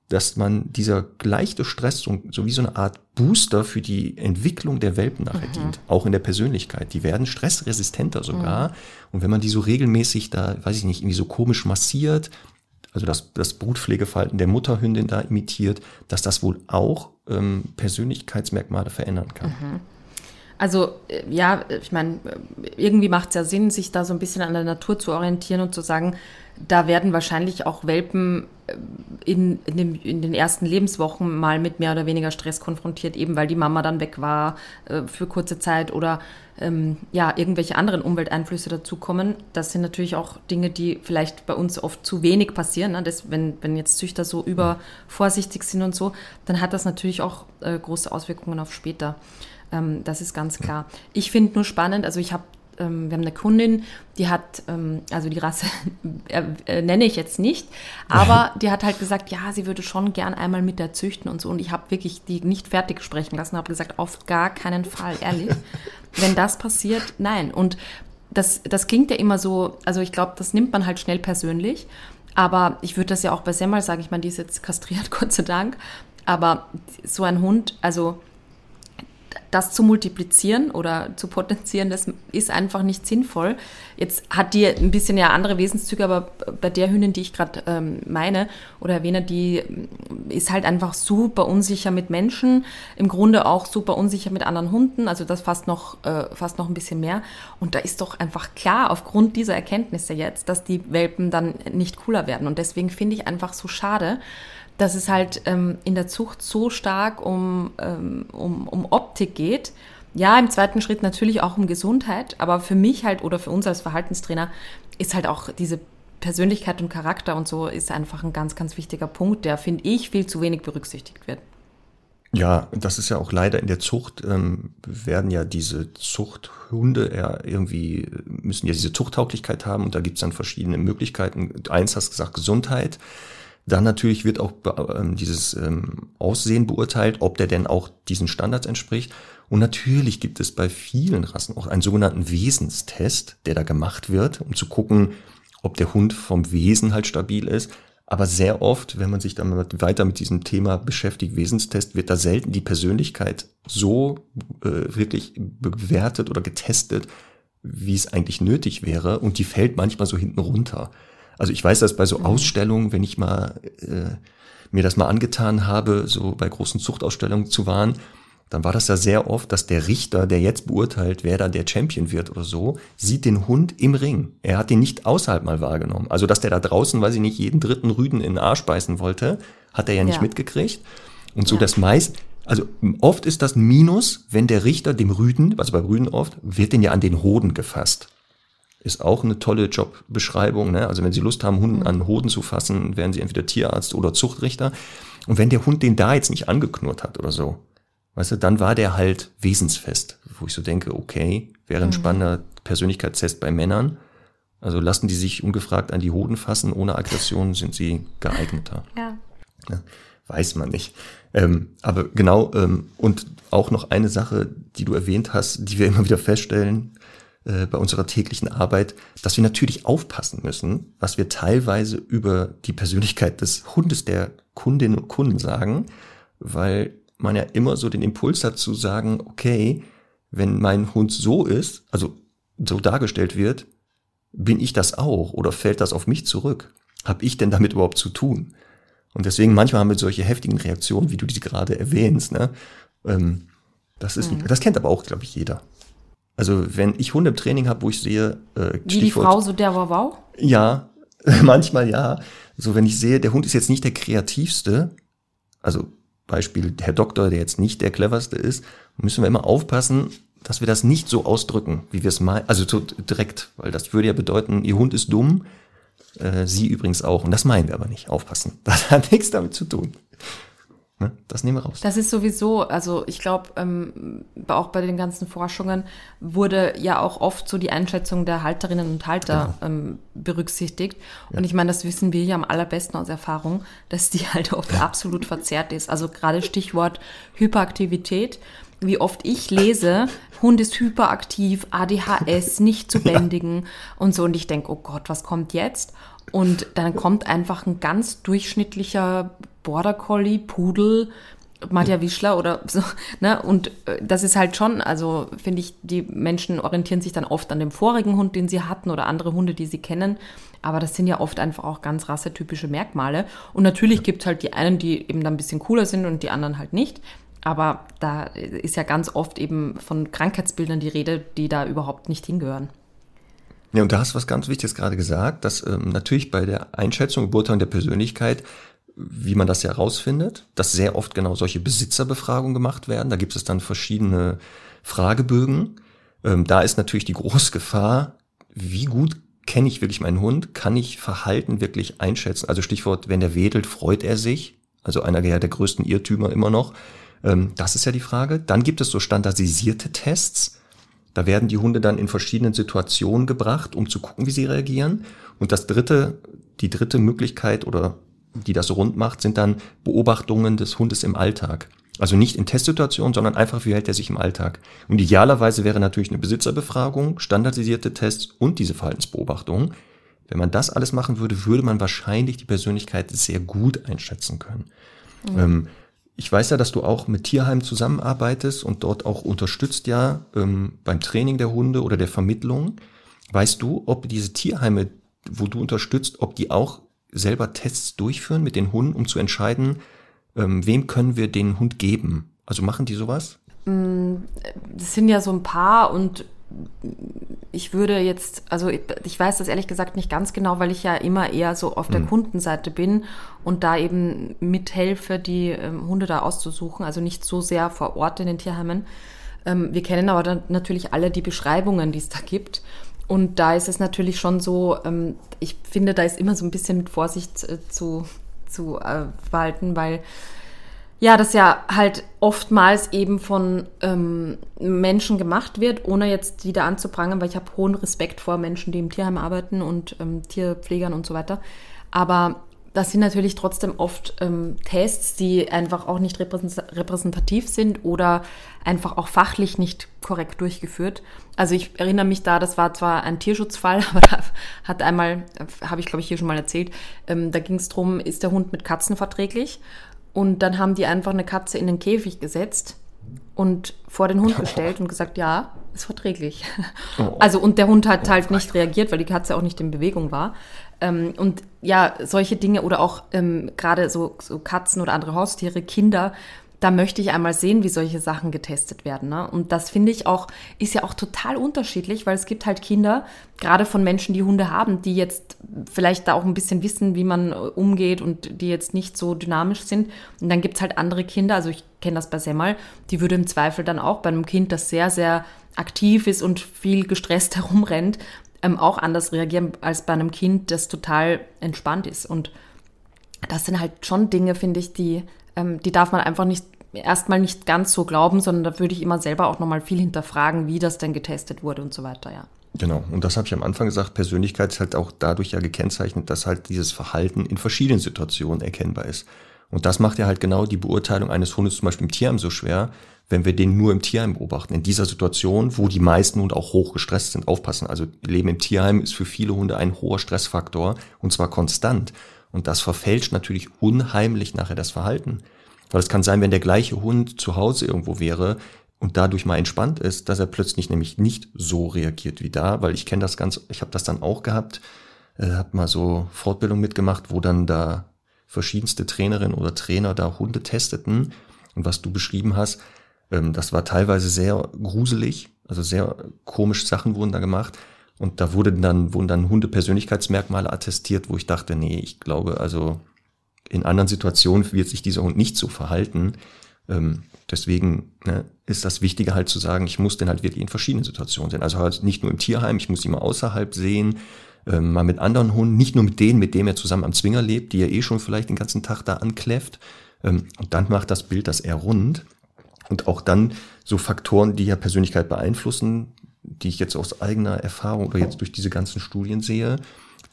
dass man dieser leichte Stress so, so wie so eine Art Booster für die Entwicklung der Welpen nachher mhm. dient, auch in der Persönlichkeit. Die werden stressresistenter sogar. Mhm. Und wenn man die so regelmäßig da, weiß ich nicht, irgendwie so komisch massiert, also das, das Brutpflegeverhalten der Mutterhündin da imitiert, dass das wohl auch ähm, Persönlichkeitsmerkmale verändern kann. Mhm. Also äh, ja, ich meine, irgendwie macht es ja Sinn, sich da so ein bisschen an der Natur zu orientieren und zu sagen, da werden wahrscheinlich auch Welpen äh, in, in, dem, in, den ersten Lebenswochen mal mit mehr oder weniger Stress konfrontiert, eben weil die Mama dann weg war äh, für kurze Zeit oder ähm, ja, irgendwelche anderen Umwelteinflüsse dazukommen. Das sind natürlich auch Dinge, die vielleicht bei uns oft zu wenig passieren. Ne? Das, wenn, wenn jetzt Züchter so übervorsichtig sind und so, dann hat das natürlich auch äh, große Auswirkungen auf später. Ähm, das ist ganz klar. Ich finde nur spannend, also ich habe ähm, wir haben eine Kundin, die hat, ähm, also die Rasse äh, äh, nenne ich jetzt nicht, aber die hat halt gesagt, ja, sie würde schon gern einmal mit der züchten und so. Und ich habe wirklich die nicht fertig sprechen lassen, habe gesagt, auf gar keinen Fall, ehrlich. Wenn das passiert, nein. Und das, das klingt ja immer so, also ich glaube, das nimmt man halt schnell persönlich. Aber ich würde das ja auch bei Semmel sagen, ich meine, die ist jetzt kastriert, Gott sei Dank. Aber so ein Hund, also das zu multiplizieren oder zu potenzieren, das ist einfach nicht sinnvoll. Jetzt hat die ein bisschen ja andere Wesenszüge, aber bei der Hündin, die ich gerade ähm, meine oder erwähne, die ist halt einfach super unsicher mit Menschen, im Grunde auch super unsicher mit anderen Hunden, also das fast noch, äh, fast noch ein bisschen mehr. Und da ist doch einfach klar, aufgrund dieser Erkenntnisse jetzt, dass die Welpen dann nicht cooler werden. Und deswegen finde ich einfach so schade, dass es halt ähm, in der Zucht so stark um, ähm, um, um Optik geht. Ja, im zweiten Schritt natürlich auch um Gesundheit, aber für mich halt oder für uns als Verhaltenstrainer ist halt auch diese Persönlichkeit und Charakter und so ist einfach ein ganz, ganz wichtiger Punkt, der, finde ich, viel zu wenig berücksichtigt wird. Ja, das ist ja auch leider in der Zucht, ähm, werden ja diese Zuchthunde ja irgendwie, müssen ja diese Zuchttauglichkeit haben und da gibt's dann verschiedene Möglichkeiten. Eins hast gesagt, Gesundheit. Dann natürlich wird auch ähm, dieses ähm, Aussehen beurteilt, ob der denn auch diesen Standards entspricht. Und natürlich gibt es bei vielen Rassen auch einen sogenannten Wesenstest, der da gemacht wird, um zu gucken, ob der Hund vom Wesen halt stabil ist. Aber sehr oft, wenn man sich dann weiter mit diesem Thema beschäftigt, Wesenstest, wird da selten die Persönlichkeit so äh, wirklich bewertet oder getestet, wie es eigentlich nötig wäre. Und die fällt manchmal so hinten runter. Also ich weiß das bei so mhm. Ausstellungen, wenn ich mal äh, mir das mal angetan habe, so bei großen Zuchtausstellungen zu waren, dann war das ja sehr oft, dass der Richter, der jetzt beurteilt, wer da der Champion wird oder so, sieht den Hund im Ring. Er hat den nicht außerhalb mal wahrgenommen. Also, dass der da draußen, weiß ich nicht, jeden dritten Rüden in den Arsch beißen wollte, hat er ja nicht ja. mitgekriegt. Und so ja. das meist, also oft ist das ein Minus, wenn der Richter dem Rüden, also bei Rüden oft, wird den ja an den Hoden gefasst. Ist auch eine tolle Jobbeschreibung. Ne? Also wenn Sie Lust haben, Hunden mhm. an Hoden zu fassen, werden Sie entweder Tierarzt oder Zuchtrichter. Und wenn der Hund den da jetzt nicht angeknurrt hat oder so, Weißt du, dann war der halt wesensfest, wo ich so denke, okay, wäre ein mhm. spannender Persönlichkeitstest bei Männern. Also lassen die sich ungefragt an die Hoden fassen, ohne Aggression sind sie geeigneter. Ja. ja weiß man nicht. Ähm, aber genau, ähm, und auch noch eine Sache, die du erwähnt hast, die wir immer wieder feststellen äh, bei unserer täglichen Arbeit, dass wir natürlich aufpassen müssen, was wir teilweise über die Persönlichkeit des Hundes der Kundinnen und Kunden sagen, weil man ja immer so den Impuls hat zu sagen, okay, wenn mein Hund so ist, also so dargestellt wird, bin ich das auch oder fällt das auf mich zurück? Hab ich denn damit überhaupt zu tun? Und deswegen manchmal haben wir solche heftigen Reaktionen, wie du die gerade erwähnst. Ne? Ähm, das, ist, mhm. das kennt aber auch, glaube ich, jeder. Also wenn ich Hunde im Training habe, wo ich sehe, äh, wie die Frau so der wow wow? Ja, manchmal ja. So wenn ich sehe, der Hund ist jetzt nicht der kreativste, also Beispiel Herr Doktor, der jetzt nicht der cleverste ist, müssen wir immer aufpassen, dass wir das nicht so ausdrücken, wie wir es meinen, also so direkt, weil das würde ja bedeuten, Ihr Hund ist dumm, äh, Sie übrigens auch. Und das meinen wir aber nicht. Aufpassen. Das hat nichts damit zu tun. Ne? Das nehmen wir raus. Das ist sowieso, also ich glaube, ähm, auch bei den ganzen Forschungen wurde ja auch oft so die Einschätzung der Halterinnen und Halter genau. ähm, berücksichtigt. Ja. Und ich meine, das wissen wir ja am allerbesten aus Erfahrung, dass die halt oft ja. absolut verzerrt ist. Also gerade Stichwort Hyperaktivität. Wie oft ich lese, Hund ist hyperaktiv, ADHS, nicht zu bändigen und so. Und ich denke, oh Gott, was kommt jetzt? Und dann kommt einfach ein ganz durchschnittlicher Border Collie, Pudel, Madja Wischler oder so, ne? Und äh, das ist halt schon, also finde ich, die Menschen orientieren sich dann oft an dem vorigen Hund, den sie hatten oder andere Hunde, die sie kennen. Aber das sind ja oft einfach auch ganz rassetypische Merkmale. Und natürlich gibt es halt die einen, die eben dann ein bisschen cooler sind und die anderen halt nicht. Aber da ist ja ganz oft eben von Krankheitsbildern die Rede, die da überhaupt nicht hingehören. Ja, und da hast du was ganz Wichtiges gerade gesagt, dass ähm, natürlich bei der Einschätzung, Beurteilung der Persönlichkeit wie man das ja herausfindet, dass sehr oft genau solche Besitzerbefragungen gemacht werden. Da gibt es dann verschiedene Fragebögen. Ähm, da ist natürlich die große Gefahr, wie gut kenne ich wirklich meinen Hund? Kann ich Verhalten wirklich einschätzen? Also Stichwort, wenn der wedelt, freut er sich. Also einer der größten Irrtümer immer noch. Ähm, das ist ja die Frage. Dann gibt es so standardisierte Tests. Da werden die Hunde dann in verschiedenen Situationen gebracht, um zu gucken, wie sie reagieren. Und das dritte, die dritte Möglichkeit oder die das rund macht, sind dann Beobachtungen des Hundes im Alltag. Also nicht in Testsituationen, sondern einfach, wie hält er sich im Alltag. Und idealerweise wäre natürlich eine Besitzerbefragung, standardisierte Tests und diese Verhaltensbeobachtung. Wenn man das alles machen würde, würde man wahrscheinlich die Persönlichkeit sehr gut einschätzen können. Mhm. Ähm, ich weiß ja, dass du auch mit Tierheimen zusammenarbeitest und dort auch unterstützt ja ähm, beim Training der Hunde oder der Vermittlung. Weißt du, ob diese Tierheime, wo du unterstützt, ob die auch selber Tests durchführen mit den Hunden, um zu entscheiden, ähm, wem können wir den Hund geben? Also machen die sowas? Mm, das sind ja so ein paar und ich würde jetzt, also ich weiß das ehrlich gesagt nicht ganz genau, weil ich ja immer eher so auf der mhm. Kundenseite bin und da eben mithelfe, die ähm, Hunde da auszusuchen, also nicht so sehr vor Ort in den Tierheimen. Ähm, wir kennen aber dann natürlich alle die Beschreibungen, die es da gibt. Und da ist es natürlich schon so, ähm, ich finde, da ist immer so ein bisschen mit Vorsicht äh, zu, zu äh, walten, weil Ja, das ja halt oftmals eben von ähm, Menschen gemacht wird, ohne jetzt die da anzuprangern, weil ich habe hohen Respekt vor Menschen, die im Tierheim arbeiten und ähm, Tierpflegern und so weiter. Aber das sind natürlich trotzdem oft ähm, Tests, die einfach auch nicht repräsentativ sind oder einfach auch fachlich nicht korrekt durchgeführt. Also ich erinnere mich da, das war zwar ein Tierschutzfall, aber da hat einmal, habe ich glaube ich hier schon mal erzählt, ähm, da ging es darum, ist der Hund mit Katzen verträglich? Und dann haben die einfach eine Katze in den Käfig gesetzt und vor den Hund gestellt und gesagt, ja, ist verträglich. Oh. Also und der Hund hat oh, halt nicht reagiert, weil die Katze auch nicht in Bewegung war. Ähm, und ja, solche Dinge oder auch ähm, gerade so, so Katzen oder andere Haustiere, Kinder, da möchte ich einmal sehen, wie solche Sachen getestet werden. Ne? Und das finde ich auch, ist ja auch total unterschiedlich, weil es gibt halt Kinder, gerade von Menschen, die Hunde haben, die jetzt vielleicht da auch ein bisschen wissen, wie man äh, umgeht und die jetzt nicht so dynamisch sind. Und dann gibt es halt andere Kinder, also ich kenne das bei Semmel, die würde im Zweifel dann auch bei einem Kind, das sehr, sehr aktiv ist und viel gestresst herumrennt, ähm, auch anders reagieren als bei einem Kind, das total entspannt ist. Und das sind halt schon Dinge, finde ich, die, ähm, die darf man einfach nicht erstmal nicht ganz so glauben, sondern da würde ich immer selber auch nochmal viel hinterfragen, wie das denn getestet wurde und so weiter, ja. Genau, und das habe ich am Anfang gesagt, Persönlichkeit ist halt auch dadurch ja gekennzeichnet, dass halt dieses Verhalten in verschiedenen Situationen erkennbar ist. Und das macht ja halt genau die Beurteilung eines Hundes zum Beispiel im Tierheim so schwer, wenn wir den nur im Tierheim beobachten. In dieser Situation, wo die meisten Hunde auch hoch gestresst sind, aufpassen. Also Leben im Tierheim ist für viele Hunde ein hoher Stressfaktor und zwar konstant. Und das verfälscht natürlich unheimlich nachher das Verhalten. Weil es kann sein, wenn der gleiche Hund zu Hause irgendwo wäre und dadurch mal entspannt ist, dass er plötzlich nämlich nicht so reagiert wie da, weil ich kenne das ganz, ich habe das dann auch gehabt, äh, habe mal so Fortbildung mitgemacht, wo dann da verschiedenste Trainerinnen oder Trainer da Hunde testeten. Und was du beschrieben hast, ähm, das war teilweise sehr gruselig, also sehr komische Sachen wurden da gemacht. Und da wurden dann, wurden dann Hundepersönlichkeitsmerkmale attestiert, wo ich dachte, nee, ich glaube, also in anderen Situationen wird sich dieser Hund nicht so verhalten. Ähm, deswegen ne, ist das Wichtige halt zu sagen, ich muss den halt wirklich in verschiedenen Situationen sehen. Also halt nicht nur im Tierheim, ich muss ihn mal außerhalb sehen, ähm, mal mit anderen Hunden, nicht nur mit denen, mit denen er zusammen am Zwinger lebt, die er eh schon vielleicht den ganzen Tag da ankläfft. Ähm, und dann macht das Bild das eher rund. Und auch dann so Faktoren, die ja Persönlichkeit beeinflussen, die ich jetzt aus eigener Erfahrung oder jetzt durch diese ganzen Studien sehe,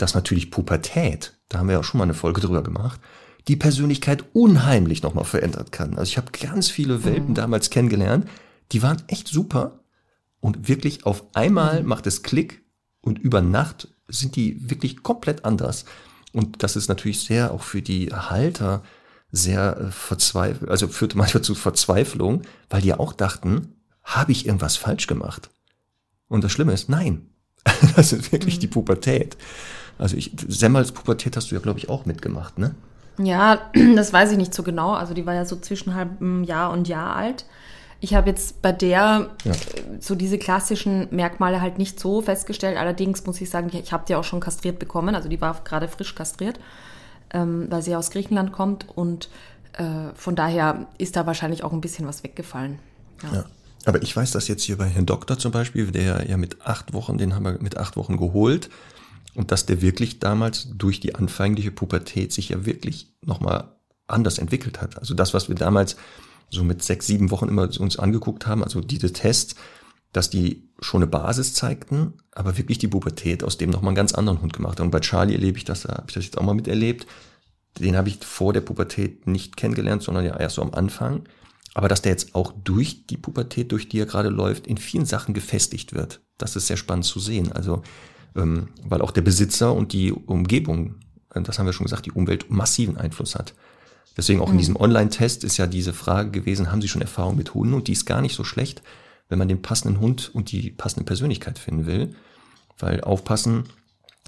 dass natürlich Pubertät, da haben wir ja auch schon mal eine Folge drüber gemacht, die Persönlichkeit unheimlich nochmal verändert kann. Also ich habe ganz viele Welpen mhm. damals kennengelernt, die waren echt super und wirklich auf einmal mhm. macht es Klick und über Nacht sind die wirklich komplett anders. Und das ist natürlich sehr auch für die Halter sehr äh, verzweifelt, also führte manchmal zu Verzweiflung, weil die ja auch dachten, habe ich irgendwas falsch gemacht? Und das Schlimme ist, nein. das ist wirklich mhm. die Pubertät. Also ich, Semmels Pubertät hast du ja, glaube ich, auch mitgemacht, ne? Ja, das weiß ich nicht so genau. Also die war ja so zwischen halbem Jahr und Jahr alt. Ich habe jetzt bei der ja. so diese klassischen Merkmale halt nicht so festgestellt. Allerdings muss ich sagen, ich habe die auch schon kastriert bekommen. Also die war gerade frisch kastriert, ähm, weil sie aus Griechenland kommt. Und äh, von daher ist da wahrscheinlich auch ein bisschen was weggefallen. Ja. ja. Aber ich weiß das jetzt hier bei Herrn Doktor zum Beispiel, der ja mit acht Wochen, den haben wir mit acht Wochen geholt. Und dass der wirklich damals durch die anfängliche Pubertät sich ja wirklich nochmal anders entwickelt hat. Also das, was wir damals so mit sechs, sieben Wochen immer uns angeguckt haben, also diese Tests, dass die schon eine Basis zeigten, aber wirklich die Pubertät aus dem nochmal einen ganz anderen Hund gemacht haben. Und bei Charlie erlebe ich das, habe ich das jetzt auch mal miterlebt. Den habe ich vor der Pubertät nicht kennengelernt, sondern ja erst so am Anfang. Aber dass der jetzt auch durch die Pubertät, durch die er gerade läuft, in vielen Sachen gefestigt wird. Das ist sehr spannend zu sehen. Also ähm, weil auch der Besitzer und die Umgebung, äh, das haben wir schon gesagt, die Umwelt massiven Einfluss hat. Deswegen auch mhm. in diesem Online-Test ist ja diese Frage gewesen, haben Sie schon Erfahrung mit Hunden? Und die ist gar nicht so schlecht, wenn man den passenden Hund und die passende Persönlichkeit finden will. Weil aufpassen,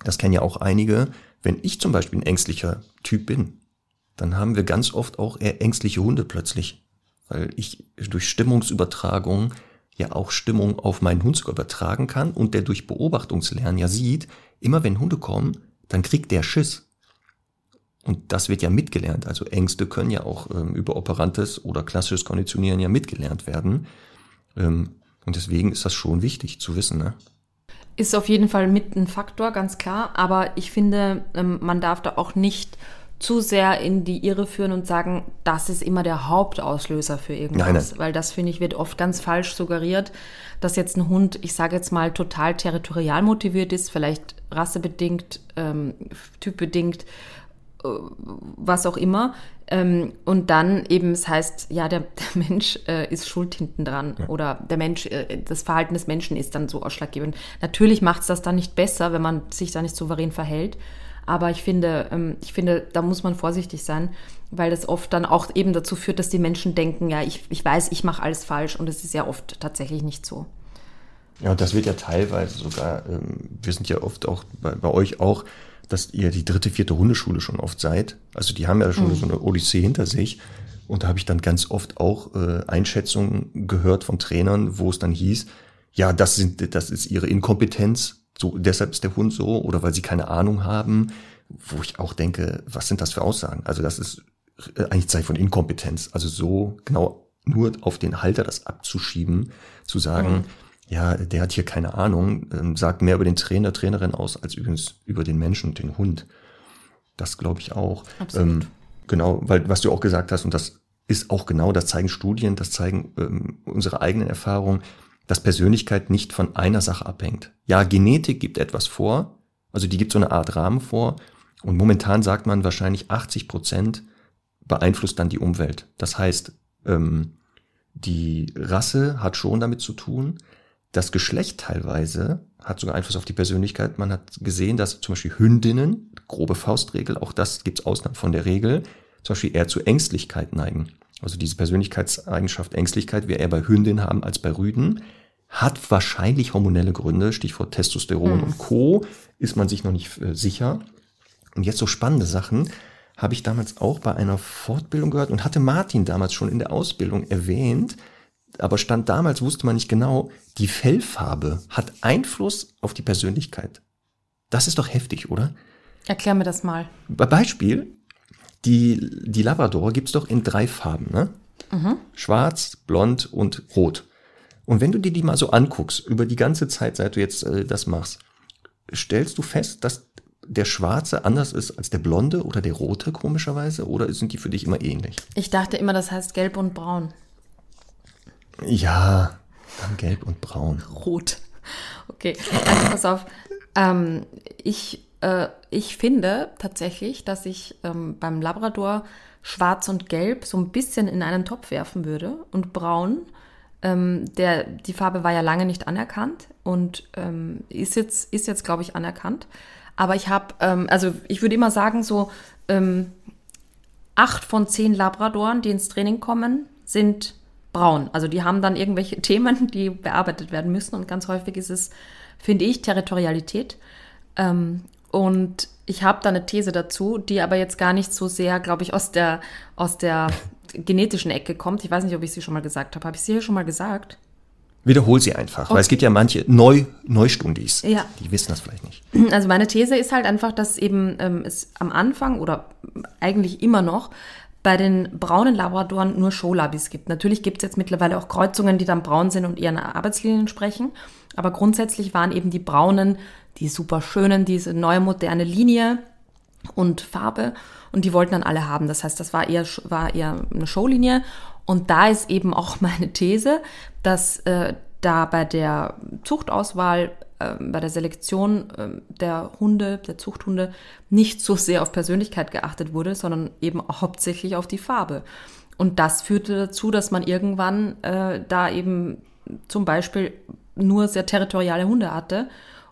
das kennen ja auch einige, wenn ich zum Beispiel ein ängstlicher Typ bin, dann haben wir ganz oft auch eher ängstliche Hunde plötzlich. Weil ich durch Stimmungsübertragung ja auch Stimmung auf meinen Hund sogar übertragen kann und der durch Beobachtungslernen ja sieht, immer wenn Hunde kommen, dann kriegt der Schiss. Und das wird ja mitgelernt. Also Ängste können ja auch ähm, über operantes oder klassisches Konditionieren ja mitgelernt werden. Ähm, und deswegen ist das schon wichtig zu wissen. Ne? Ist auf jeden Fall mit ein Faktor, ganz klar. Aber ich finde, ähm, man darf da auch nicht zu sehr in die Irre führen und sagen, das ist immer der Hauptauslöser für irgendwas. Nein, nein. Weil das, finde ich, wird oft ganz falsch suggeriert, dass jetzt ein Hund, ich sage jetzt mal, total territorial motiviert ist, vielleicht rassebedingt, ähm, typbedingt, äh, was auch immer. Ähm, und dann eben, es heißt, ja, der, der Mensch äh, ist schuld hinten dran ja. oder der Mensch, äh, das Verhalten des Menschen ist dann so ausschlaggebend. Natürlich macht es das dann nicht besser, wenn man sich da nicht souverän verhält. Aber ich finde, ähm, ich finde, da muss man vorsichtig sein, weil das oft dann auch eben dazu führt, dass die Menschen denken, ja, ich, ich weiß, ich mache alles falsch und es ist ja oft tatsächlich nicht so. Ja, und das wird ja teilweise sogar, ähm, wir sind ja oft auch bei, bei euch auch, dass ihr die dritte, vierte Hundeschule schon oft seid. Also die haben ja schon mhm. so eine Odyssee hinter sich. Und da habe ich dann ganz oft auch äh, Einschätzungen gehört von Trainern, wo es dann hieß, ja, das sind, das ist ihre Inkompetenz, so, deshalb ist der Hund so oder weil sie keine Ahnung haben, wo ich auch denke, was sind das für Aussagen? Also das ist äh, eigentlich Zeit von Inkompetenz. Also so genau nur auf den Halter das abzuschieben, zu sagen, mhm. ja, der hat hier keine Ahnung, ähm, sagt mehr über den Trainer, Trainerin aus, als übrigens über den Menschen und den Hund. Das glaube ich auch. Absolut. Ähm, genau, weil was du auch gesagt hast, und das ist auch genau, das zeigen Studien, das zeigen ähm, unsere eigenen Erfahrungen, dass Persönlichkeit nicht von einer Sache abhängt. Ja, Genetik gibt etwas vor, also die gibt so eine Art Rahmen vor und momentan sagt man wahrscheinlich 80 Prozent beeinflusst dann die Umwelt. Das heißt, ähm, die Rasse hat schon damit zu tun, das Geschlecht teilweise hat sogar Einfluss auf die Persönlichkeit. Man hat gesehen, dass zum Beispiel Hündinnen, grobe Faustregel, auch das gibt's Ausnahmen von der Regel, zum Beispiel eher zu Ängstlichkeit neigen. Also diese Persönlichkeitseigenschaft Ängstlichkeit wir eher bei Hündinnen haben als bei Rüden. Hat wahrscheinlich hormonelle Gründe, Stichwort Testosteron mhm. und Co. Ist man sich noch nicht äh, sicher. Und jetzt so spannende Sachen habe ich damals auch bei einer Fortbildung gehört und hatte Martin damals schon in der Ausbildung erwähnt, aber stand damals, wusste man nicht genau, die Fellfarbe hat Einfluss auf die Persönlichkeit. Das ist doch heftig, oder? Erklär mir das mal. Beispiel, die, die Labrador gibt's doch in drei Farben, ne? Mhm. Schwarz, blond und rot. Und wenn du dir die mal so anguckst, über die ganze Zeit, seit du jetzt äh, das machst, stellst du fest, dass der Schwarze anders ist als der Blonde oder der Rote, komischerweise? Oder sind die für dich immer ähnlich? Ich dachte immer, das heißt Gelb und Braun. Ja, dann Gelb und Braun. Rot. Okay, also pass auf. Ähm, ich äh, ich finde tatsächlich, dass ich ähm, beim Labrador Schwarz und Gelb so ein bisschen in einen Topf werfen würde und Braun. Ähm, der, die Farbe war ja lange nicht anerkannt und ähm, ist jetzt, ist jetzt glaube ich, anerkannt. Aber ich habe, ähm, also ich würde immer sagen, so ähm, acht von zehn Labradoren, die ins Training kommen, sind braun. Also die haben dann irgendwelche Themen, die bearbeitet werden müssen. Und ganz häufig ist es, finde ich, Territorialität. Ähm, und ich habe da eine These dazu, die aber jetzt gar nicht so sehr, glaube ich, aus der, aus der genetischen Ecke kommt. Ich weiß nicht, ob ich sie schon mal gesagt habe. Habe ich sie hier schon mal gesagt? Wiederhol sie einfach, okay. weil es gibt ja manche Neu Neustundis, ja. die wissen das vielleicht nicht. Also meine These ist halt einfach, dass eben ähm, es am Anfang oder eigentlich immer noch bei den braunen Labradoren nur Showlabis gibt. Natürlich gibt es jetzt mittlerweile auch Kreuzungen, die dann braun sind und ihren Arbeitslinien sprechen. Aber grundsätzlich waren eben die braunen die super schönen, diese neue moderne Linie und Farbe und die wollten dann alle haben. Das heißt, das war eher, war eher eine Showlinie und da ist eben auch meine These, dass äh, da bei der Zuchtauswahl, äh, bei der Selektion äh, der Hunde, der Zuchthunde nicht so sehr auf Persönlichkeit geachtet wurde, sondern eben hauptsächlich auf die Farbe. Und das führte dazu, dass man irgendwann äh, da eben zum Beispiel nur sehr territoriale Hunde hatte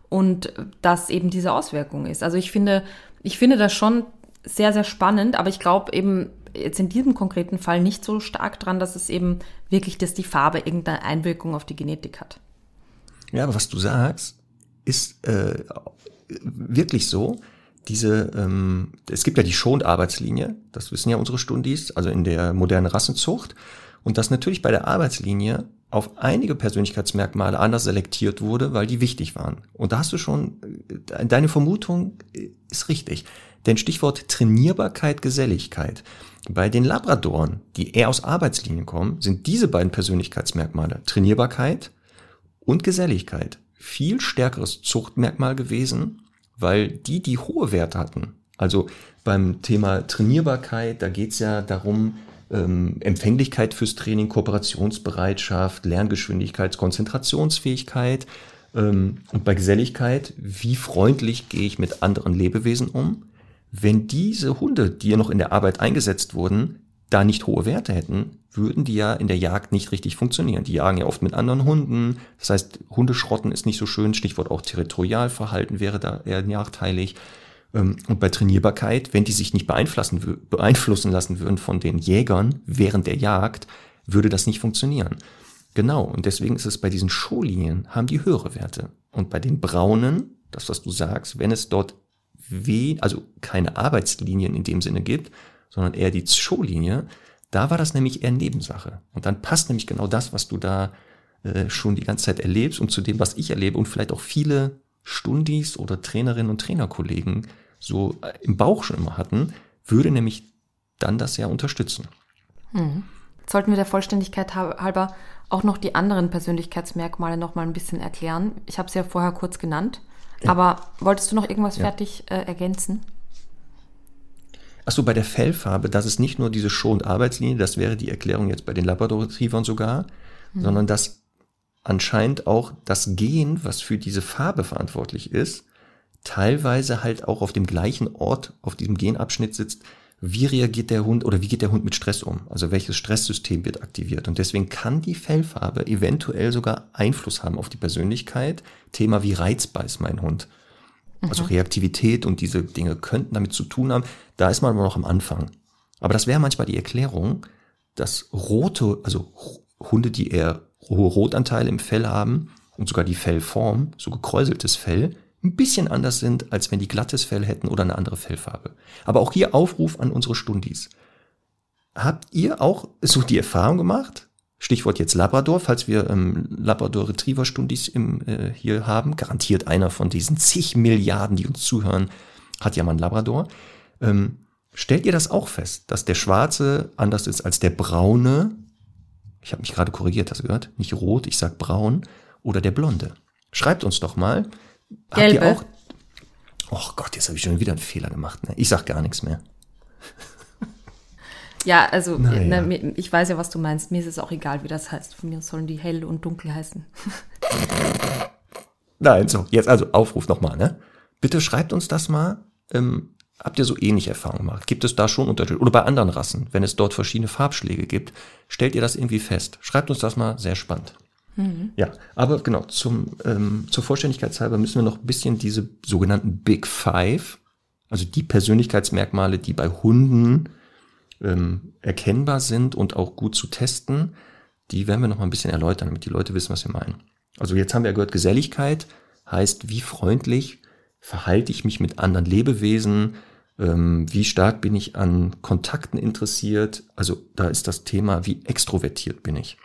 und das eben diese Auswirkung ist. Also ich finde, ich finde das schon sehr, sehr spannend, aber ich glaube eben jetzt in diesem konkreten Fall nicht so stark dran, dass es eben wirklich, dass die Farbe irgendeine Einwirkung auf die Genetik hat. Ja, aber was du sagst, ist äh, wirklich so. Diese, ähm, es gibt ja die Schonarbeitslinie, das wissen ja unsere Stundis, also in der modernen Rassenzucht. Und dass natürlich bei der Arbeitslinie auf einige Persönlichkeitsmerkmale anders selektiert wurde, weil die wichtig waren. Und da hast du schon, äh, deine Vermutung äh, ist richtig. Denn Stichwort Trainierbarkeit, Geselligkeit. Bei den Labradoren, die eher aus Arbeitslinien kommen, sind diese beiden Persönlichkeitsmerkmale Trainierbarkeit und Geselligkeit viel stärkeres Zuchtmerkmal gewesen, weil die, die hohe Werte hatten, Also beim Thema Trainierbarkeit, da geht es ja darum, ähm, Empfänglichkeit fürs Training, Kooperationsbereitschaft, Lerngeschwindigkeit, Konzentrationsfähigkeit. Ähm, und bei Geselligkeit, wie freundlich gehe ich mit anderen Lebewesen um? Wenn diese Hunde, die ja noch in der Arbeit eingesetzt wurden, da nicht hohe Werte hätten, würden die ja in der Jagd nicht richtig funktionieren. Die jagen ja oft mit anderen Hunden. Das heißt, Hundeschrotten ist nicht so schön. Stichwort auch Territorialverhalten wäre da eher nachteilig. Ähm, und bei Trainierbarkeit, wenn die sich nicht beeinflussen, beeinflussen lassen würden von den Jägern während der Jagd, würde das nicht funktionieren. Genau, und deswegen ist es bei diesen Showlinien, haben die höhere Werte. Und bei den braunen, das was du sagst, wenn es dort weh, also keine Arbeitslinien in dem Sinne gibt, sondern eher die Showlinie, da war das nämlich eher Nebensache. Und dann passt nämlich genau das, was du da äh, schon die ganze Zeit erlebst und zu dem, was ich erlebe und vielleicht auch viele Stundis oder Trainerinnen und Trainerkollegen so äh, im Bauch schon immer hatten, würde nämlich dann das ja unterstützen. Hm. Sollten wir der Vollständigkeit halber auch noch die anderen Persönlichkeitsmerkmale noch mal ein bisschen erklären. Ich habe sie ja vorher kurz genannt. Ja. Aber wolltest du noch irgendwas ja. fertig äh, ergänzen? Achso, bei der Fellfarbe, das ist nicht nur diese Show- und Arbeitslinie, das wäre die Erklärung jetzt bei den Labrador Retrievern sogar, mhm. sondern dass anscheinend auch das Gen, was für diese Farbe verantwortlich ist, teilweise halt auch auf dem gleichen Ort, auf diesem Genabschnitt sitzt, wie reagiert der Hund oder wie geht der Hund mit Stress um? Also welches Stresssystem wird aktiviert? Und deswegen kann die Fellfarbe eventuell sogar Einfluss haben auf die Persönlichkeit. Thema wie reizbar ist mein Hund. Also mhm. Reaktivität und diese Dinge könnten damit zu tun haben. Da ist man aber noch am Anfang. Aber das wäre manchmal die Erklärung, dass rote, also Hunde, die eher hohe Rotanteile im Fell haben und sogar die Fellform, so gekräuseltes Fell, ein bisschen anders sind, als wenn die glattes Fell hätten oder eine andere Fellfarbe. Aber auch hier Aufruf an unsere Stundis. Habt ihr auch so die Erfahrung gemacht? Stichwort jetzt Labrador, falls wir ähm, Labrador Retriever Stundis äh, hier haben, garantiert einer von diesen zig Milliarden, die uns zuhören, hat ja mal ein Labrador. Ähm, stellt ihr das auch fest, dass der Schwarze anders ist als der Braune? Ich habe mich gerade korrigiert, hast du gehört? Nicht rot, ich sag braun. Oder der Blonde. Schreibt uns doch mal, Gelbe. Habt ihr auch? Oh Gott, jetzt habe ich schon wieder einen Fehler gemacht. Ne? Ich sag gar nichts mehr. Ja, also naja. ne, ich weiß ja, was du meinst. Mir ist es auch egal, wie das heißt. Von mir sollen die hell und dunkel heißen. Nein, so, jetzt also Aufruf nochmal, ne? Bitte schreibt uns das mal. Ähm, habt ihr so ähnliche Erfahrungen gemacht? Gibt es da schon Unterschiede? Oder bei anderen Rassen, wenn es dort verschiedene Farbschläge gibt, stellt ihr das irgendwie fest? Schreibt uns das mal, sehr spannend. Mhm. Ja, aber genau, zum, ähm, zur Vollständigkeitshalber müssen wir noch ein bisschen diese sogenannten Big Five, also die Persönlichkeitsmerkmale, die bei Hunden ähm, erkennbar sind und auch gut zu testen, die werden wir noch mal ein bisschen erläutern, damit die Leute wissen, was wir meinen. Also jetzt haben wir ja gehört, Geselligkeit heißt, wie freundlich verhalte ich mich mit anderen Lebewesen, ähm, wie stark bin ich an Kontakten interessiert. Also da ist das Thema, wie extrovertiert bin ich.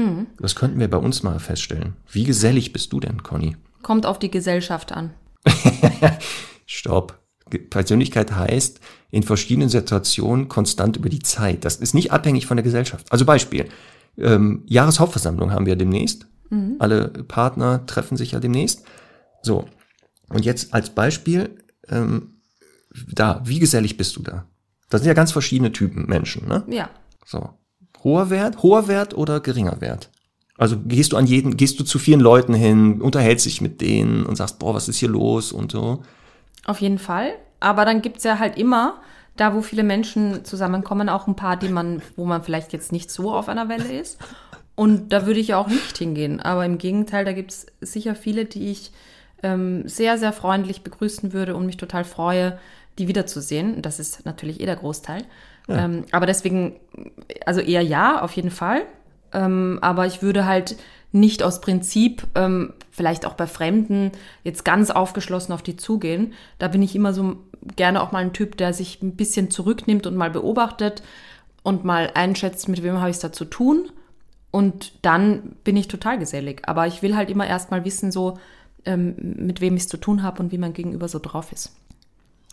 Mhm. Das könnten wir bei uns mal feststellen. Wie gesellig bist du denn, Conny? Kommt auf die Gesellschaft an. Stopp. Persönlichkeit heißt, in verschiedenen Situationen konstant über die Zeit. Das ist nicht abhängig von der Gesellschaft. Also Beispiel, ähm, Jahreshauptversammlung haben wir demnächst. Mhm. Alle Partner treffen sich ja demnächst. So, und jetzt als Beispiel, ähm, da, wie gesellig bist du da? Das sind ja ganz verschiedene Typen Menschen, ne? Ja. So. Hoher Wert, hoher Wert oder geringer Wert? Also gehst du an jeden, gehst du zu vielen Leuten hin, unterhältst dich mit denen und sagst, boah, was ist hier los und so? Auf jeden Fall. Aber dann gibt's ja halt immer, da wo viele Menschen zusammenkommen, auch ein paar, die man, wo man vielleicht jetzt nicht so auf einer Welle ist. Und da würde ich ja auch nicht hingehen. Aber im Gegenteil, da gibt's sicher viele, die ich ähm, sehr, sehr freundlich begrüßen würde und mich total freue, die wiederzusehen. Das ist natürlich eh der Großteil. Ähm, aber deswegen, also eher ja, auf jeden Fall. Ähm, aber ich würde halt nicht aus Prinzip, ähm, vielleicht auch bei Fremden, jetzt ganz aufgeschlossen auf die zugehen. Da bin ich immer so gerne auch mal ein Typ, der sich ein bisschen zurücknimmt und mal beobachtet und mal einschätzt, mit wem habe ich es da zu tun. Und dann bin ich total gesellig. Aber ich will halt immer erst mal wissen, so, ähm, mit wem ich es zu tun habe und wie mein Gegenüber so drauf ist.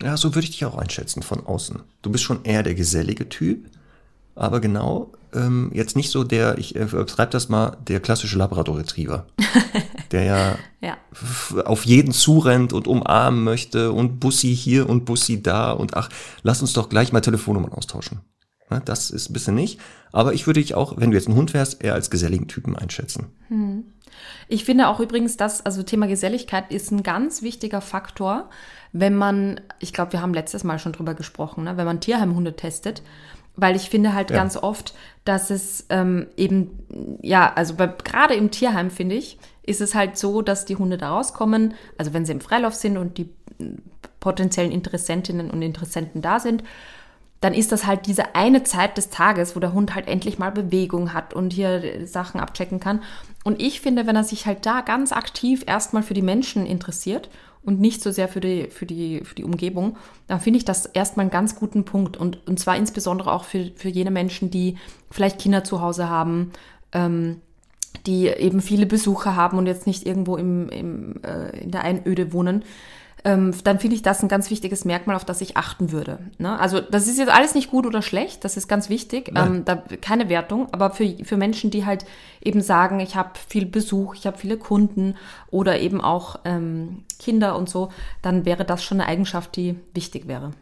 Ja, so würde ich dich auch einschätzen von außen. Du bist schon eher der gesellige Typ, aber genau, ähm, jetzt nicht so der, ich äh, das mal, der klassische Labrador Retriever. der ja, Ja. auf jeden zurennt und umarmen möchte und Bussi hier und Bussi da und ach, lass uns doch gleich mal Telefonnummern austauschen. Ne, Das ist ein bisschen nicht. Aber ich würde dich auch, wenn du jetzt ein Hund wärst, eher als geselligen Typen einschätzen. Ich finde auch übrigens, dass, also Thema Geselligkeit ist ein ganz wichtiger Faktor, wenn man, ich glaube, wir haben letztes Mal schon drüber gesprochen, ne, wenn man Tierheimhunde testet, weil ich finde halt Ja. ganz oft, dass es ähm, eben, ja, also gerade im Tierheim finde ich, ist es halt so, dass die Hunde da rauskommen, also wenn sie im Freilauf sind und die mm, potenziellen Interessentinnen und Interessenten da sind, dann ist das halt diese eine Zeit des Tages, wo der Hund halt endlich mal Bewegung hat und hier Sachen abchecken kann. Und ich finde, wenn er sich halt da ganz aktiv erstmal für die Menschen interessiert und nicht so sehr für die, für die, für die Umgebung, dann finde ich das erstmal einen ganz guten Punkt. Und, und zwar insbesondere auch für, für jene Menschen, die vielleicht Kinder zu Hause haben, ähm, die eben viele Besucher haben und jetzt nicht irgendwo im, im, äh, in der Einöde wohnen, ähm, dann finde ich das ein ganz wichtiges Merkmal, auf das ich achten würde. Ne? Also das ist jetzt alles nicht gut oder schlecht, das ist ganz wichtig, ähm, da, keine Wertung, aber für, für Menschen, die halt eben sagen, ich habe viel Besuch, ich habe viele Kunden oder eben auch ähm, Kinder und so, dann wäre das schon eine Eigenschaft, die wichtig wäre.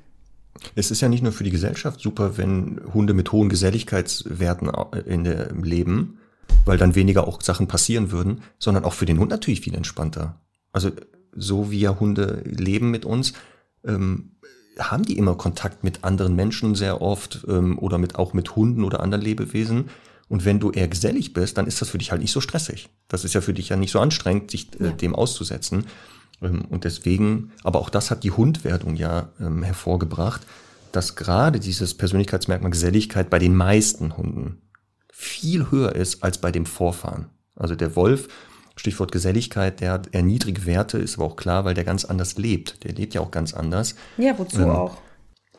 Es ist ja nicht nur für die Gesellschaft super, wenn Hunde mit hohen Geselligkeitswerten in der leben, weil dann weniger auch Sachen passieren würden, sondern auch für den Hund natürlich viel entspannter. Also so wie ja Hunde leben mit uns, ähm, haben die immer Kontakt mit anderen Menschen sehr oft ähm, oder mit auch mit Hunden oder anderen Lebewesen. Und wenn du eher gesellig bist, dann ist das für dich halt nicht so stressig. Das ist ja für dich ja nicht so anstrengend, sich äh, Ja. dem auszusetzen. Ähm, Und deswegen, aber auch das hat die Hundwertung ja ähm, hervorgebracht, dass gerade dieses Persönlichkeitsmerkmal Geselligkeit bei den meisten Hunden viel höher ist als bei dem Vorfahren. Also der Wolf, Stichwort Geselligkeit, der hat eher niedrige Werte, ist aber auch klar, weil der ganz anders lebt. Der lebt ja auch ganz anders. Ja, wozu Ähm, auch?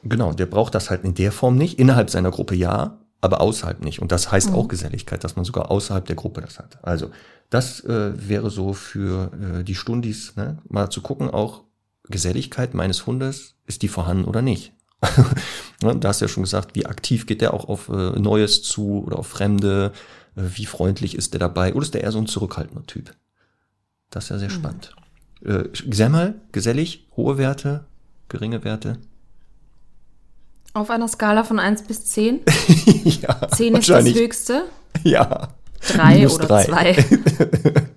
Genau, der braucht das halt in der Form nicht. Innerhalb seiner Gruppe ja, aber außerhalb nicht. Und das heißt auch Geselligkeit, dass man sogar außerhalb der Gruppe das hat. Also das äh, wäre so für äh, die Stundis, ne? mal zu gucken, auch Geselligkeit meines Hundes, ist die vorhanden oder nicht? ne? Da hast du ja schon gesagt, wie aktiv geht der auch auf äh, Neues zu oder auf Fremde? Wie freundlich ist der dabei? Oder ist der eher so ein zurückhaltender Typ? Das ist ja sehr spannend. Äh, Semmel, gesellig, hohe Werte, geringe Werte? Auf einer Skala von 1 bis 10. ja, 10 ist das höchste, Ja. 3 Minus oder drei. 2.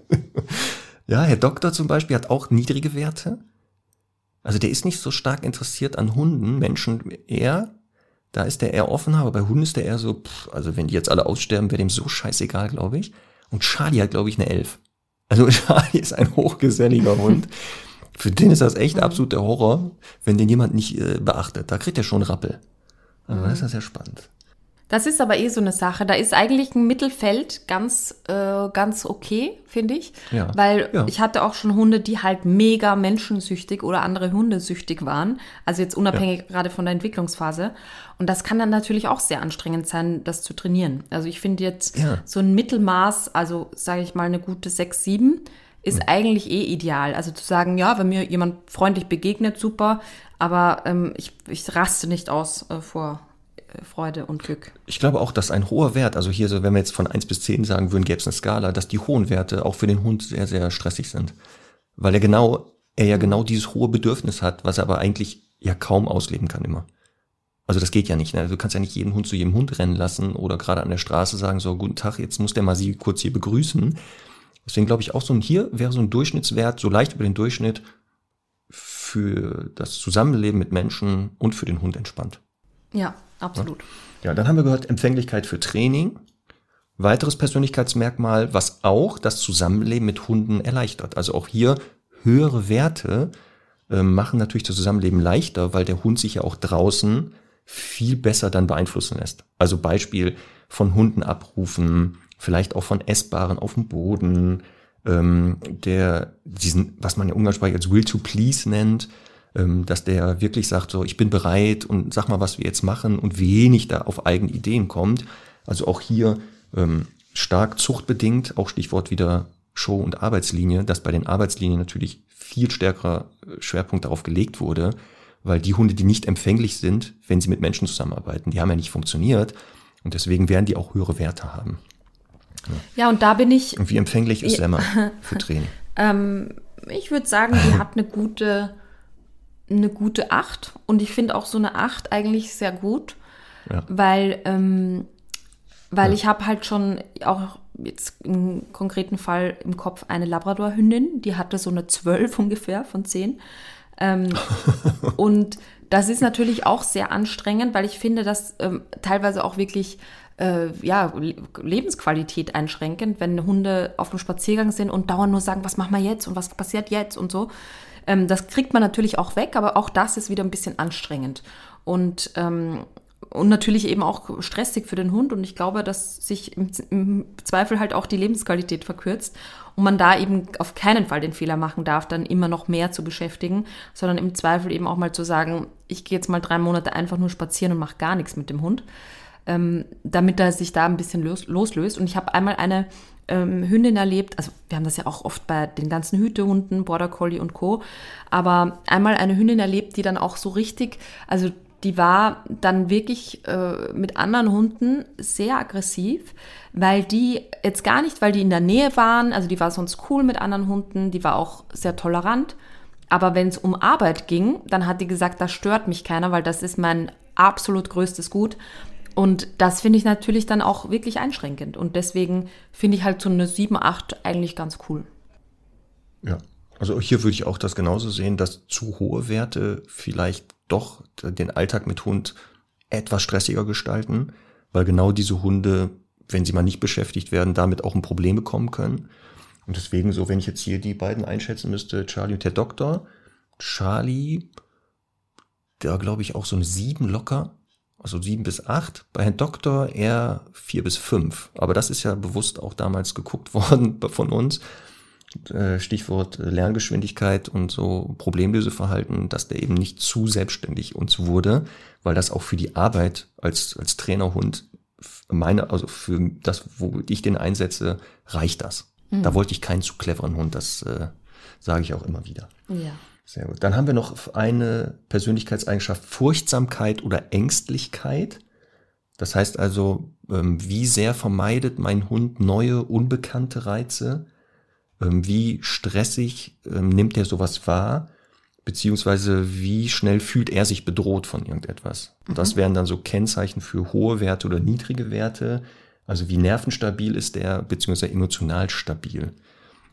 Ja, Herr Doktor zum Beispiel hat auch niedrige Werte. Also der ist nicht so stark interessiert an Hunden, Menschen eher. Da ist der eher offener, aber bei Hunden ist der eher so, pff, also wenn die jetzt alle aussterben, wäre dem so scheißegal, glaube ich. Und Charlie hat, glaube ich, eine Elf. Also Charlie ist ein hochgeselliger Hund. Für den ist das echt absolut der Horror, wenn den jemand nicht äh, beachtet. Da kriegt er schon Rappel. Also das ist ja sehr spannend. Das ist aber eh so eine Sache. Da ist eigentlich ein Mittelfeld ganz, äh, ganz okay, finde ich. Ja. Weil Ja. ich hatte auch schon Hunde, die halt mega menschensüchtig oder andere Hunde süchtig waren. Also jetzt unabhängig gerade von der Entwicklungsphase. Und das kann dann natürlich auch sehr anstrengend sein, das zu trainieren. Also ich finde jetzt Ja. so ein Mittelmaß, also sage ich mal eine gute 6, 7, ist eigentlich eh ideal. Also zu sagen, ja, wenn mir jemand freundlich begegnet, super, aber ähm, ich, ich raste nicht aus äh, vor Freude und Glück. Ich glaube auch, dass ein hoher Wert, also hier so, wenn wir jetzt von 1 bis 10 sagen würden, gäbe es eine Skala, dass die hohen Werte auch für den Hund sehr, sehr stressig sind. Weil er genau, er ja genau dieses hohe Bedürfnis hat, was er aber eigentlich ja kaum ausleben kann immer. Also das geht ja nicht. Ne? Du kannst ja nicht jeden Hund zu jedem Hund rennen lassen oder gerade an der Straße sagen, so, guten Tag, jetzt muss der mal sie kurz hier begrüßen. Deswegen glaube ich auch so hier wäre so ein Durchschnittswert, so leicht über den Durchschnitt für das Zusammenleben mit Menschen und für den Hund entspannt. Ja, absolut. Ja, dann haben wir gehört, Empfänglichkeit für Training. Weiteres Persönlichkeitsmerkmal, was auch das Zusammenleben mit Hunden erleichtert. Also auch hier höhere Werte äh, machen natürlich das Zusammenleben leichter, weil der Hund sich ja auch draußen viel besser dann beeinflussen lässt. Also Beispiel von Hunden abrufen, vielleicht auch von Essbaren auf dem Boden, ähm, der diesen, was man ja umgangssprachlich als Will to Please nennt, dass der wirklich sagt, so, ich bin bereit und sag mal, was wir jetzt machen und wenig da auf eigene Ideen kommt. Also auch hier ähm, stark zuchtbedingt, auch Stichwort wieder Show- und Arbeitslinie, dass bei den Arbeitslinien natürlich viel stärkerer äh, Schwerpunkt darauf gelegt wurde, weil die Hunde, die nicht empfänglich sind, wenn sie mit Menschen zusammenarbeiten, die haben ja nicht funktioniert und deswegen werden die auch höhere Werte haben. Ja, und da bin ich. Und wie empfänglich ist Semmer für Training? Ähm, ich würde sagen, die hat eine gute, eine gute 8. Und ich finde auch so eine 8 eigentlich sehr gut, Ja. weil, ähm, weil Ja. ich habe halt schon auch jetzt im konkreten Fall im Kopf eine Labrador-Hündin, die hatte so eine 12 ungefähr von 10. Ähm, und das ist natürlich auch sehr anstrengend, weil ich finde, dass ähm, teilweise auch wirklich äh, ja, Le- Lebensqualität einschränkend, wenn Hunde auf dem Spaziergang sind und dauernd nur sagen, was machen wir jetzt und was passiert jetzt und so. Ähm, das kriegt man natürlich auch weg, aber auch das ist wieder ein bisschen anstrengend. Und, ähm, und natürlich eben auch stressig für den Hund. Und ich glaube, dass sich im, im Zweifel halt auch die Lebensqualität verkürzt und man da eben auf keinen Fall den Fehler machen darf, dann immer noch mehr zu beschäftigen, sondern im Zweifel eben auch mal zu sagen, ich gehe jetzt mal drei Monate einfach nur spazieren und mache gar nichts mit dem Hund ähm, damit er sich da ein bisschen los, loslöst. Und ich habe einmal eine ähm, Hündin erlebt, also wir haben das ja auch oft bei den ganzen Hütehunden, Border Collie und Co., aber einmal eine Hündin erlebt, die dann auch so richtig, also die war dann wirklich äh, mit anderen Hunden sehr aggressiv, weil die jetzt gar nicht, weil die in der Nähe waren, also die war sonst cool mit anderen Hunden, die war auch sehr tolerant, aber wenn es um Arbeit ging, dann hat die gesagt, das stört mich keiner, weil das ist mein absolut größtes Gut. Und das finde ich natürlich dann auch wirklich einschränkend. Und deswegen finde ich halt so eine 7, 8 eigentlich ganz cool. Ja. Also hier würde ich auch das genauso sehen, dass zu hohe Werte vielleicht doch den Alltag mit Hund etwas stressiger gestalten, weil genau diese Hunde, wenn sie mal nicht beschäftigt werden, damit auch ein Problem bekommen können. Und deswegen so, wenn ich jetzt hier die beiden einschätzen müsste, Charlie und der Doktor, Charlie, da glaube ich auch so eine sieben locker, also sieben bis acht. Bei Herrn Doktor eher vier bis fünf. Aber das ist ja bewusst auch damals geguckt worden von uns. Äh, Stichwort äh, Lerngeschwindigkeit und so Problemlöseverhalten, dass der eben nicht zu selbstständig uns wurde, weil das auch für die Arbeit als, als Trainerhund, meine, also für das, wo ich den einsetze, reicht das. Da wollte ich keinen zu cleveren Hund, das äh, sage ich auch immer wieder. Ja. Sehr gut. Dann haben wir noch eine Persönlichkeitseigenschaft Furchtsamkeit oder Ängstlichkeit. Das heißt also, ähm, wie sehr vermeidet mein Hund neue, unbekannte Reize? Ähm, wie stressig ähm, nimmt er sowas wahr? Beziehungsweise wie schnell fühlt er sich bedroht von irgendetwas? Und Das wären dann so Kennzeichen für hohe Werte oder niedrige Werte. Also wie nervenstabil ist der, beziehungsweise emotional stabil.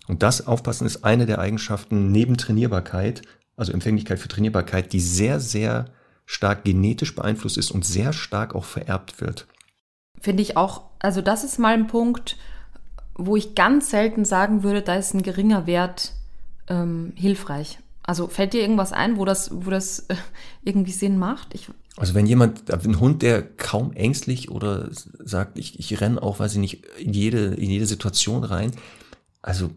Und das Aufpassen ist eine der Eigenschaften neben Trainierbarkeit, also Empfänglichkeit für Trainierbarkeit, die sehr, sehr stark genetisch beeinflusst ist und sehr stark auch vererbt wird. Finde ich auch, also das ist mal ein Punkt, wo ich ganz selten sagen würde, da ist ein geringer Wert ähm, hilfreich. Also fällt dir irgendwas ein, wo das, wo das äh, irgendwie Sinn macht? Ich, Also wenn jemand, ein Hund, der kaum ängstlich oder sagt, ich, ich renne auch, weiß ich nicht, in jede, in jede Situation rein, also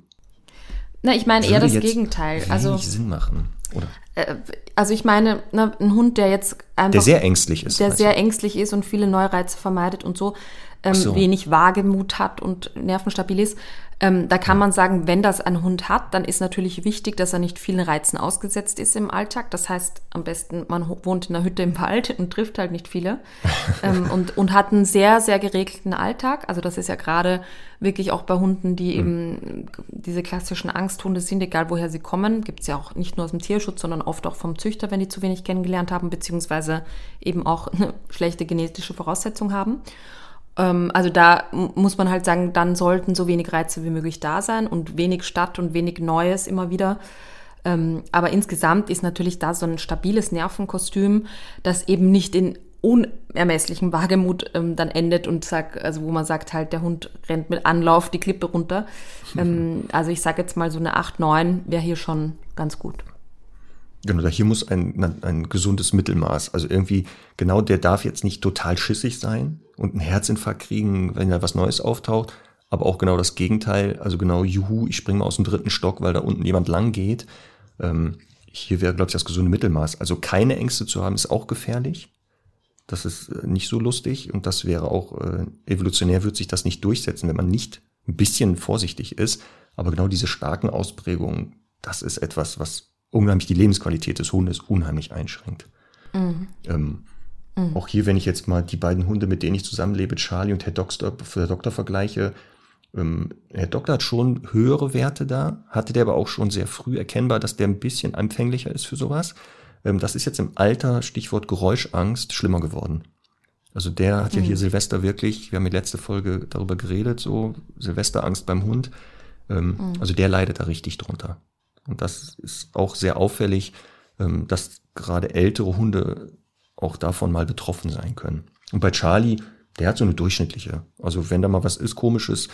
na, ich meine eher das Gegenteil. Also, Sinn machen. Oder äh, also ich meine, ne, ein Hund, der jetzt einfach der sehr ängstlich ist. der sehr ängstlich ist und viele Neureize vermeidet und so, ähm, so. wenig Wagemut hat und nervenstabil ist. Ähm, da kann man sagen, wenn das ein Hund hat, dann ist natürlich wichtig, dass er nicht vielen Reizen ausgesetzt ist im Alltag. Das heißt, am besten, man wohnt in einer Hütte im Wald und trifft halt nicht viele ähm, und, und hat einen sehr, sehr geregelten Alltag. Also das ist ja gerade wirklich auch bei Hunden, die eben diese klassischen Angsthunde sind, egal woher sie kommen. Gibt es ja auch nicht nur aus dem Tierschutz, sondern oft auch vom Züchter, wenn die zu wenig kennengelernt haben, beziehungsweise eben auch eine schlechte genetische Voraussetzung haben. Ähm, also da muss man halt sagen, dann sollten so wenig Reize wie möglich da sein und wenig Stadt und wenig Neues immer wieder. Ähm, aber insgesamt ist natürlich da so ein stabiles Nervenkostüm, das eben nicht in unermesslichen Wagemut ähm, dann endet und sagt, also wo man sagt halt, der Hund rennt mit Anlauf die Klippe runter. Ähm, also ich sage jetzt mal so eine 8, 9 wäre hier schon ganz gut. Genau, da hier muss ein, ein gesundes Mittelmaß. Also irgendwie, genau der darf jetzt nicht total schissig sein und einen Herzinfarkt kriegen, wenn da was Neues auftaucht. Aber auch genau das Gegenteil. Also genau, juhu, ich springe mal aus dem dritten Stock, weil da unten jemand lang geht. Ähm, hier wäre, glaube ich, das gesunde Mittelmaß. Also keine Ängste zu haben, ist auch gefährlich. Das ist äh, nicht so lustig und das wäre auch, äh, evolutionär wird sich das nicht durchsetzen, wenn man nicht ein bisschen vorsichtig ist. Aber genau diese starken Ausprägungen, das ist etwas, was unheimlich die Lebensqualität des Hundes unheimlich einschränkt. Ähm, Auch hier, wenn ich jetzt mal die beiden Hunde, mit denen ich zusammenlebe, Charlie und Herr Doktor, Herr Doktor vergleiche, Ähm, Herr Doktor hat schon höhere Werte da, hatte der aber auch schon sehr früh erkennbar, dass der ein bisschen empfänglicher ist für sowas. Ähm, das ist jetzt im Alter, Stichwort Geräuschangst, schlimmer geworden. Also der hat ja hier Silvester wirklich, wir haben die letzte Folge darüber geredet, so Silvesterangst beim Hund. Ähm, Also der leidet da richtig drunter. Und das ist auch sehr auffällig, ähm, dass gerade ältere Hunde auch davon mal betroffen sein können. Und bei Charlie, der hat so eine durchschnittliche. Also wenn da mal was ist, komisches,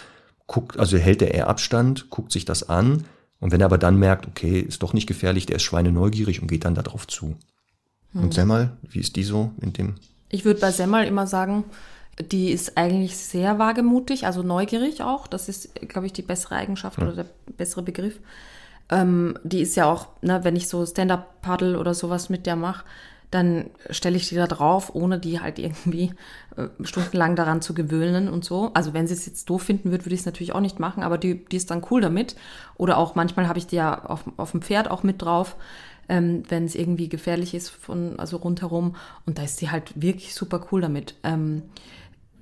guckt, also hält er eher Abstand, guckt sich das an. Und wenn er aber dann merkt, okay, ist doch nicht gefährlich, der ist schweineneugierig und geht dann darauf zu. Und Semmel, wie ist die so in dem? Ich würde bei Semmel immer sagen, die ist eigentlich sehr wagemutig, also neugierig auch. Das ist, glaube ich, die bessere Eigenschaft oder der bessere Begriff. Ähm, die ist ja auch, ne, wenn ich so Stand-Up-Paddle oder sowas mit der mache, dann stelle ich die da drauf, ohne die halt irgendwie äh, stundenlang daran zu gewöhnen und so. Also wenn sie es jetzt doof finden würde, würde ich es natürlich auch nicht machen, aber die, die ist dann cool damit. Oder auch manchmal habe ich die ja auf, auf dem Pferd auch mit drauf, ähm, wenn es irgendwie gefährlich ist von, also rundherum. Und da ist sie halt wirklich super cool damit. Ähm,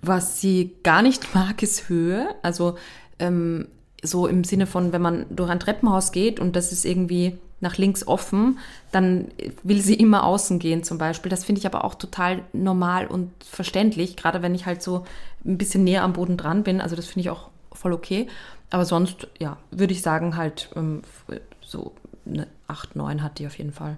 was sie gar nicht mag, ist Höhe. Also ähm, so im Sinne von, wenn man durch ein Treppenhaus geht und das ist irgendwie nach links offen, dann will sie immer außen gehen zum Beispiel. Das finde ich aber auch total normal und verständlich, gerade wenn ich halt so ein bisschen näher am Boden dran bin. Also das finde ich auch voll okay. Aber sonst, ja, würde ich sagen, halt ähm, so eine 8, 9 hat die auf jeden Fall.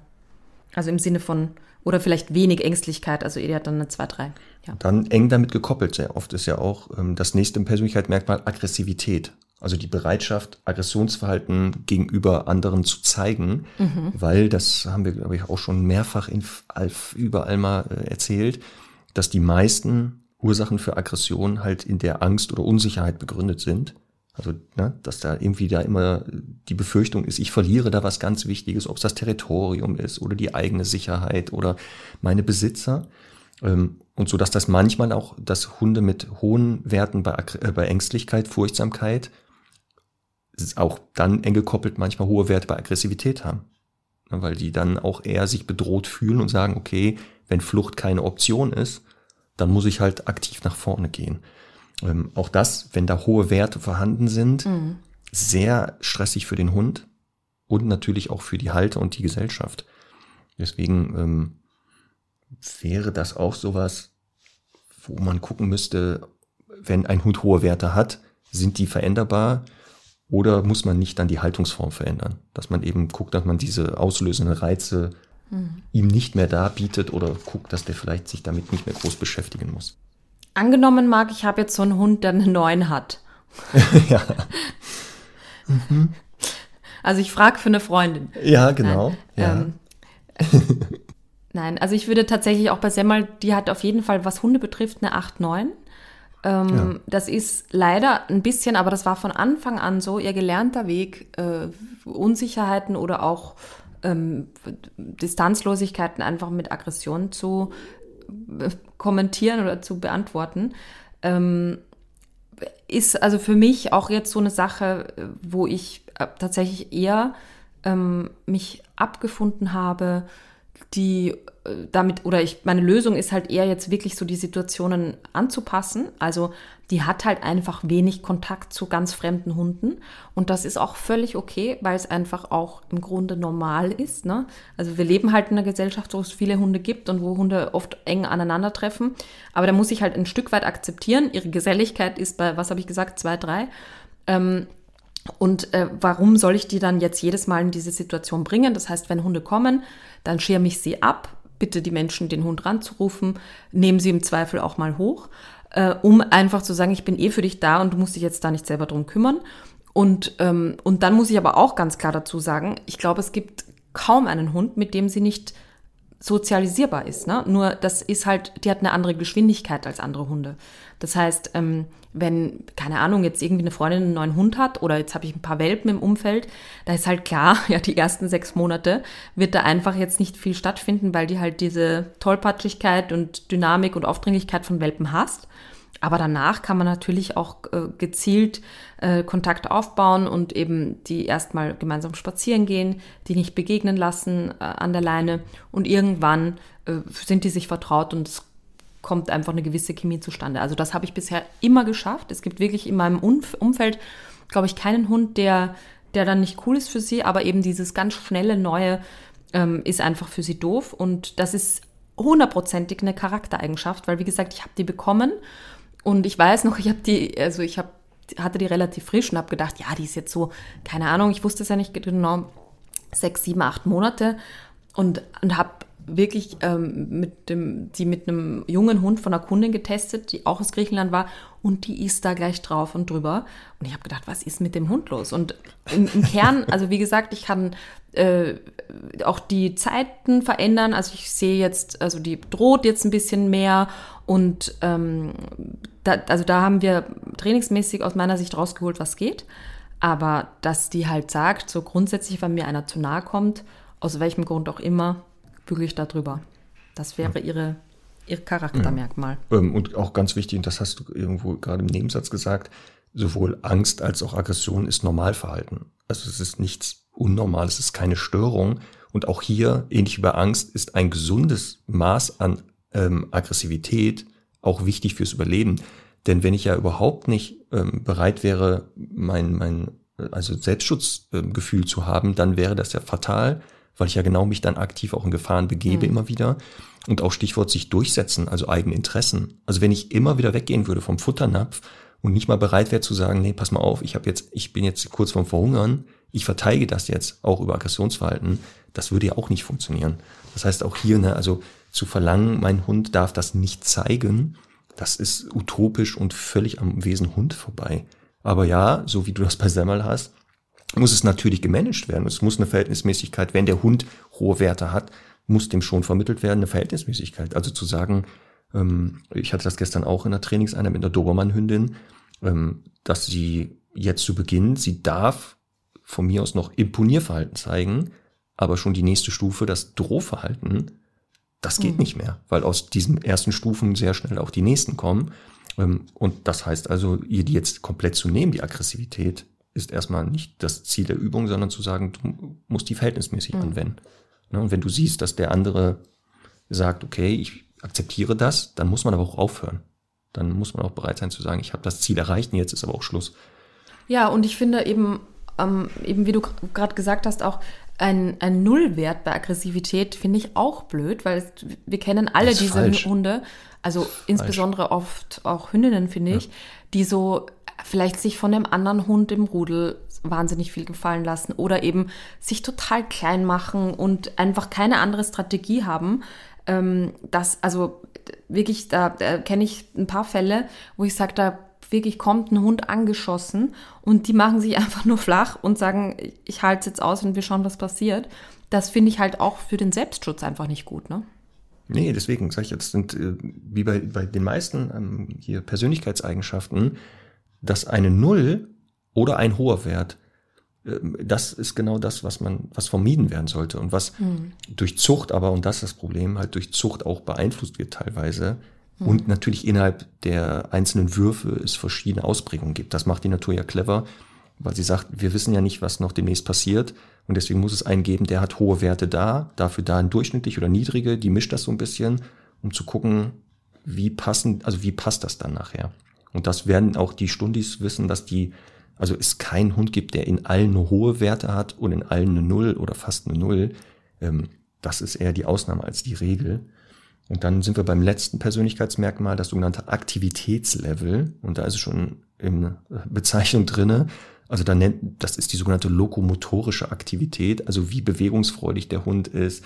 Also im Sinne von, oder vielleicht wenig Ängstlichkeit, also Edi hat dann eine 2, 3. Ja. Dann eng damit gekoppelt sehr oft ist ja auch ähm, das nächste Persönlichkeitsmerkmal Aggressivität. Also die Bereitschaft, Aggressionsverhalten gegenüber anderen zu zeigen, weil das haben wir, glaube ich, auch schon mehrfach in, überall mal äh, erzählt, dass die meisten Ursachen für Aggression halt in der Angst oder Unsicherheit begründet sind. Also, ne, dass da irgendwie da immer die Befürchtung ist, ich verliere da was ganz Wichtiges, ob es das Territorium ist oder die eigene Sicherheit oder meine Besitzer. Ähm, und so, dass das manchmal auch, dass Hunde mit hohen Werten bei, äh, bei Ängstlichkeit, Furchtsamkeit auch dann eng gekoppelt manchmal hohe Werte bei Aggressivität haben. Ne, Weil die dann auch eher sich bedroht fühlen und sagen, okay, wenn Flucht keine Option ist, dann muss ich halt aktiv nach vorne gehen. Ähm, auch das, wenn da hohe Werte vorhanden sind, sehr stressig für den Hund und natürlich auch für die Halter und die Gesellschaft. Deswegen ähm, wäre das auch sowas, wo man gucken müsste, wenn ein Hund hohe Werte hat, sind die veränderbar oder muss man nicht dann die Haltungsform verändern? Dass man eben guckt, dass man diese auslösenden Reize ihm nicht mehr darbietet oder guckt, dass der vielleicht sich damit nicht mehr groß beschäftigen muss. Angenommen, Marc, ich habe jetzt so einen Hund, der eine 9 hat. ja. Also ich frage für eine Freundin. ja, genau. ja. Ähm, Nein, also ich würde tatsächlich auch bei Semmel, die hat auf jeden Fall, was Hunde betrifft, eine 8, 9. Ähm, Ja. Das ist leider ein bisschen, aber das war von Anfang an so, ihr gelernter Weg, äh, Unsicherheiten oder auch ähm, Distanzlosigkeiten einfach mit Aggression zu äh, kommentieren oder zu beantworten. Ähm, ist also für mich auch jetzt so eine Sache, wo ich äh, tatsächlich eher ähm, mich abgefunden habe, die damit, oder ich, meine Lösung ist halt eher jetzt wirklich so die Situationen anzupassen. Also die hat halt einfach wenig Kontakt zu ganz fremden Hunden. Und das ist auch völlig okay, weil es einfach auch im Grunde normal ist. Ne? Also wir leben halt in einer Gesellschaft, wo es viele Hunde gibt und wo Hunde oft eng aneinandertreffen. Aber da muss ich halt ein Stück weit akzeptieren. Ihre Geselligkeit ist bei, was habe ich gesagt, zwei, drei. Ähm, und äh, warum soll ich die dann jetzt jedes Mal in diese Situation bringen? Das heißt, wenn Hunde kommen, dann schirme ich sie ab, bitte die Menschen, den Hund ranzurufen, nehmen sie im Zweifel auch mal hoch, äh, um einfach zu sagen, ich bin eh für dich da und du musst dich jetzt da nicht selber drum kümmern. Und, ähm, und dann muss ich aber auch ganz klar dazu sagen, ich glaube, es gibt kaum einen Hund, mit dem sie nicht sozialisierbar ist. Ne? Nur das ist halt, die hat eine andere Geschwindigkeit als andere Hunde. Das heißt, ähm, wenn, keine Ahnung, jetzt irgendwie eine Freundin einen neuen Hund hat oder jetzt habe ich ein paar Welpen im Umfeld, da ist halt klar, ja, die ersten sechs Monate wird da einfach jetzt nicht viel stattfinden, weil die halt diese Tollpatschigkeit und Dynamik und Aufdringlichkeit von Welpen hasst. Aber danach kann man natürlich auch äh, gezielt äh, Kontakt aufbauen und eben die erstmal gemeinsam spazieren gehen, die nicht begegnen lassen äh, an der Leine und irgendwann äh, sind die sich vertraut und es kommt einfach eine gewisse Chemie zustande. Also das habe ich bisher immer geschafft. Es gibt wirklich in meinem Umfeld, glaube ich, keinen Hund, der, der dann nicht cool ist für sie, aber eben dieses ganz schnelle Neue ähm, ist einfach für sie doof. Und das ist hundertprozentig eine Charaktereigenschaft, weil wie gesagt, ich habe die bekommen und ich weiß noch, ich habe die, also ich habe hatte die relativ frisch und habe gedacht, ja, die ist jetzt so, keine Ahnung, ich wusste es ja nicht genau, sechs, sieben, acht Monate und, und habe wirklich ähm, mit dem, die mit einem jungen Hund von einer Kundin getestet, die auch aus Griechenland war und die ist da gleich drauf und drüber. Und ich habe gedacht, was ist mit dem Hund los? Und im, im Kern, also wie gesagt, ich kann äh, auch die Zeiten verändern. Also ich sehe jetzt, also die droht jetzt ein bisschen mehr und ähm, da, also da haben wir trainingsmäßig aus meiner Sicht rausgeholt, was geht. Aber dass die halt sagt, so grundsätzlich, wenn mir einer zu nahe kommt, aus welchem Grund auch immer, bügel ich da drüber. Das wäre ihre, ihr Charaktermerkmal. Ja. Ähm, und auch ganz wichtig, und das hast du irgendwo gerade im Nebensatz gesagt, sowohl Angst als auch Aggression ist Normalverhalten. Also es ist nichts unnormal, es ist keine Störung. Und auch hier, ähnlich wie bei Angst, ist ein gesundes Maß an ähm, Aggressivität auch wichtig fürs Überleben. Denn wenn ich ja überhaupt nicht ähm, bereit wäre, mein, mein also Selbstschutzgefühl äh, zu haben, dann wäre das ja fatal, weil ich ja genau mich dann aktiv auch in Gefahren begebe mhm. immer wieder. Und auch Stichwort sich durchsetzen, also eigene Interessen. Also wenn ich immer wieder weggehen würde vom Futternapf und nicht mal bereit wäre zu sagen, nee, pass mal auf, ich habe jetzt, ich bin jetzt kurz vorm Verhungern, ich verteidige das jetzt auch über Aggressionsverhalten, das würde ja auch nicht funktionieren. Das heißt auch hier, ne, also zu verlangen, mein Hund darf das nicht zeigen, das ist utopisch und völlig am Wesen Hund vorbei. Aber ja, so wie du das bei Semmel hast, muss es natürlich gemanagt werden. Es muss eine Verhältnismäßigkeit, wenn der Hund hohe Werte hat, muss dem schon vermittelt werden, eine Verhältnismäßigkeit. Also zu sagen, ähm, ich hatte das gestern auch in der Trainingseinheit mit einer Dobermann-Hündin, ähm, dass sie jetzt zu Beginn, sie darf von mir aus noch Imponierverhalten zeigen, aber schon die nächste Stufe, das Drohverhalten, das geht mhm. nicht mehr, weil aus diesen ersten Stufen sehr schnell auch die nächsten kommen. Ähm, und das heißt also, ihr die jetzt komplett zu nehmen, die Aggressivität, ist erstmal nicht das Ziel der Übung, sondern zu sagen, du musst die verhältnismäßig mhm. anwenden. Ne, und wenn du siehst, dass der andere sagt, okay, ich akzeptiere das, dann muss man aber auch aufhören. Dann muss man auch bereit sein zu sagen, ich habe das Ziel erreicht und jetzt ist aber auch Schluss. Ja, und ich finde eben, ähm, eben wie du gerade gesagt hast, auch ein, ein Nullwert bei Aggressivität finde ich auch blöd, weil es, wir kennen alle diese falsch. Hunde, also insbesondere falsch. oft auch Hündinnen, finde ich, ja. die so vielleicht sich von dem anderen Hund im Rudel wahnsinnig viel gefallen lassen oder eben sich total klein machen und einfach keine andere Strategie haben. Ähm, das, also wirklich, da, da kenne ich ein paar Fälle, wo ich sage, da wirklich kommt ein Hund angeschossen und die machen sich einfach nur flach und sagen, ich halte es jetzt aus und wir schauen, was passiert. Das finde ich halt auch für den Selbstschutz einfach nicht gut, ne? Nee, deswegen sage ich jetzt, sind äh, wie bei, bei den meisten ähm, hier Persönlichkeitseigenschaften, dass eine Null oder ein hoher Wert, ähm, das ist genau das, was man, was vermieden werden sollte und was mhm. durch Zucht aber, und das ist das Problem, halt durch Zucht auch beeinflusst wird teilweise. Mhm. Und natürlich innerhalb der einzelnen Würfe es verschiedene Ausprägungen gibt. Das macht die Natur ja clever, weil sie sagt, wir wissen ja nicht, was noch demnächst passiert. Und deswegen muss es einen geben, der hat hohe Werte da, dafür da ein durchschnittlich oder niedrige, die mischt das so ein bisschen, um zu gucken, wie passen, also wie passt das dann nachher. Und das werden auch die Stundis wissen, dass die, also es keinen Hund gibt, der in allen eine hohe Werte hat und in allen eine Null oder fast eine Null. Ähm, das ist eher die Ausnahme als die Regel. Und dann sind wir beim letzten Persönlichkeitsmerkmal, das sogenannte Aktivitätslevel. Und da ist es schon in Bezeichnung drinne. Also da nennt, das ist die sogenannte lokomotorische Aktivität, also wie bewegungsfreudig der Hund ist,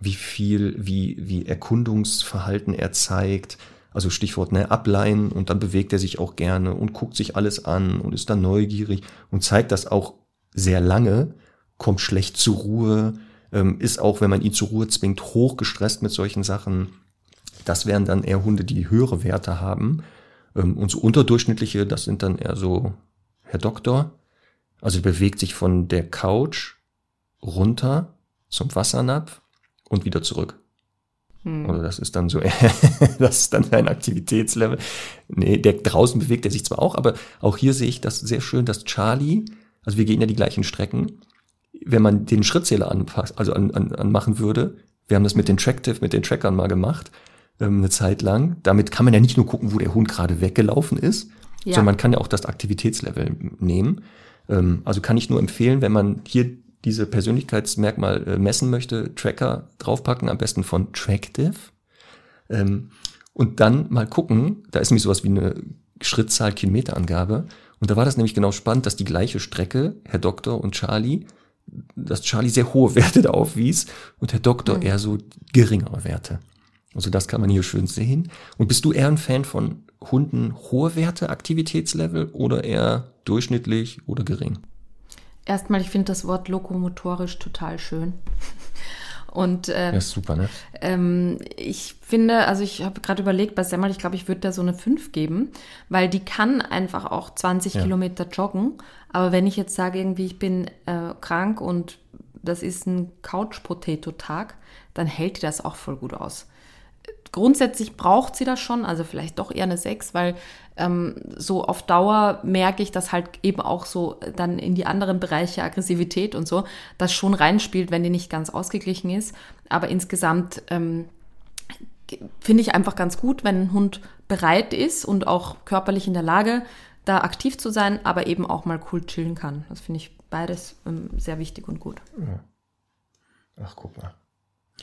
wie viel, wie, wie Erkundungsverhalten er zeigt, also Stichwort ne, ableihen und dann bewegt er sich auch gerne und guckt sich alles an und ist dann neugierig und zeigt das auch sehr lange, kommt schlecht zur Ruhe, ähm, ist auch, wenn man ihn zur Ruhe zwingt, hoch gestresst mit solchen Sachen. Das wären dann eher Hunde, die höhere Werte haben. Ähm, und so unterdurchschnittliche, das sind dann eher so Herr Doktor. Also bewegt sich von der Couch runter zum Wassernapf und wieder zurück. Hm. Also das ist dann so, das ist dann ein Aktivitätslevel. Nee, der draußen bewegt er sich zwar auch, aber auch hier sehe ich das sehr schön, dass Charlie, also wir gehen ja die gleichen Strecken, wenn man den Schrittzähler anpasst, also an, an, anmachen würde, wir haben das mit den Tractive, mit den Trackern mal gemacht, ähm, eine Zeit lang. Damit kann man ja nicht nur gucken, wo der Hund gerade weggelaufen ist, Ja. sondern man kann ja auch das Aktivitätslevel nehmen. Ähm, also kann ich nur empfehlen, wenn man hier diese Persönlichkeitsmerkmal äh, messen möchte, Tracker draufpacken, am besten von Tractive. Ähm, und dann mal gucken, da ist nämlich sowas wie eine Schrittzahl, Kilometerangabe. Und da war das nämlich genau spannend, dass die gleiche Strecke, Herr Doktor und Charlie, dass Charlie sehr hohe Werte da aufwies und Herr Doktor eher so geringere Werte. Also das kann man hier schön sehen. Und bist du eher ein Fan von Hunden hohe Werte, Aktivitätslevel oder eher durchschnittlich oder gering? Erstmal, ich finde das Wort lokomotorisch total schön. Und äh, Ja, ist super, ne? ähm, ich finde, also ich habe gerade überlegt, bei Semmel, ich glaube, ich würde da so eine 5 geben, weil die kann einfach auch 20 Ja. Kilometer joggen. Aber wenn ich jetzt sage, irgendwie, ich bin äh, krank und das ist ein Couch-Potato-Tag, dann hält die das auch voll gut aus. Grundsätzlich braucht sie das schon, also vielleicht doch eher eine 6, weil ähm, so auf Dauer merke ich, dass halt eben auch so dann in die anderen Bereiche Aggressivität und so, das schon reinspielt, wenn die nicht ganz ausgeglichen ist. Aber insgesamt ähm, finde ich einfach ganz gut, wenn ein Hund bereit ist und auch körperlich in der Lage, da aktiv zu sein, aber eben auch mal cool chillen kann. Das finde ich beides ähm, sehr wichtig und gut. Ach, guck mal.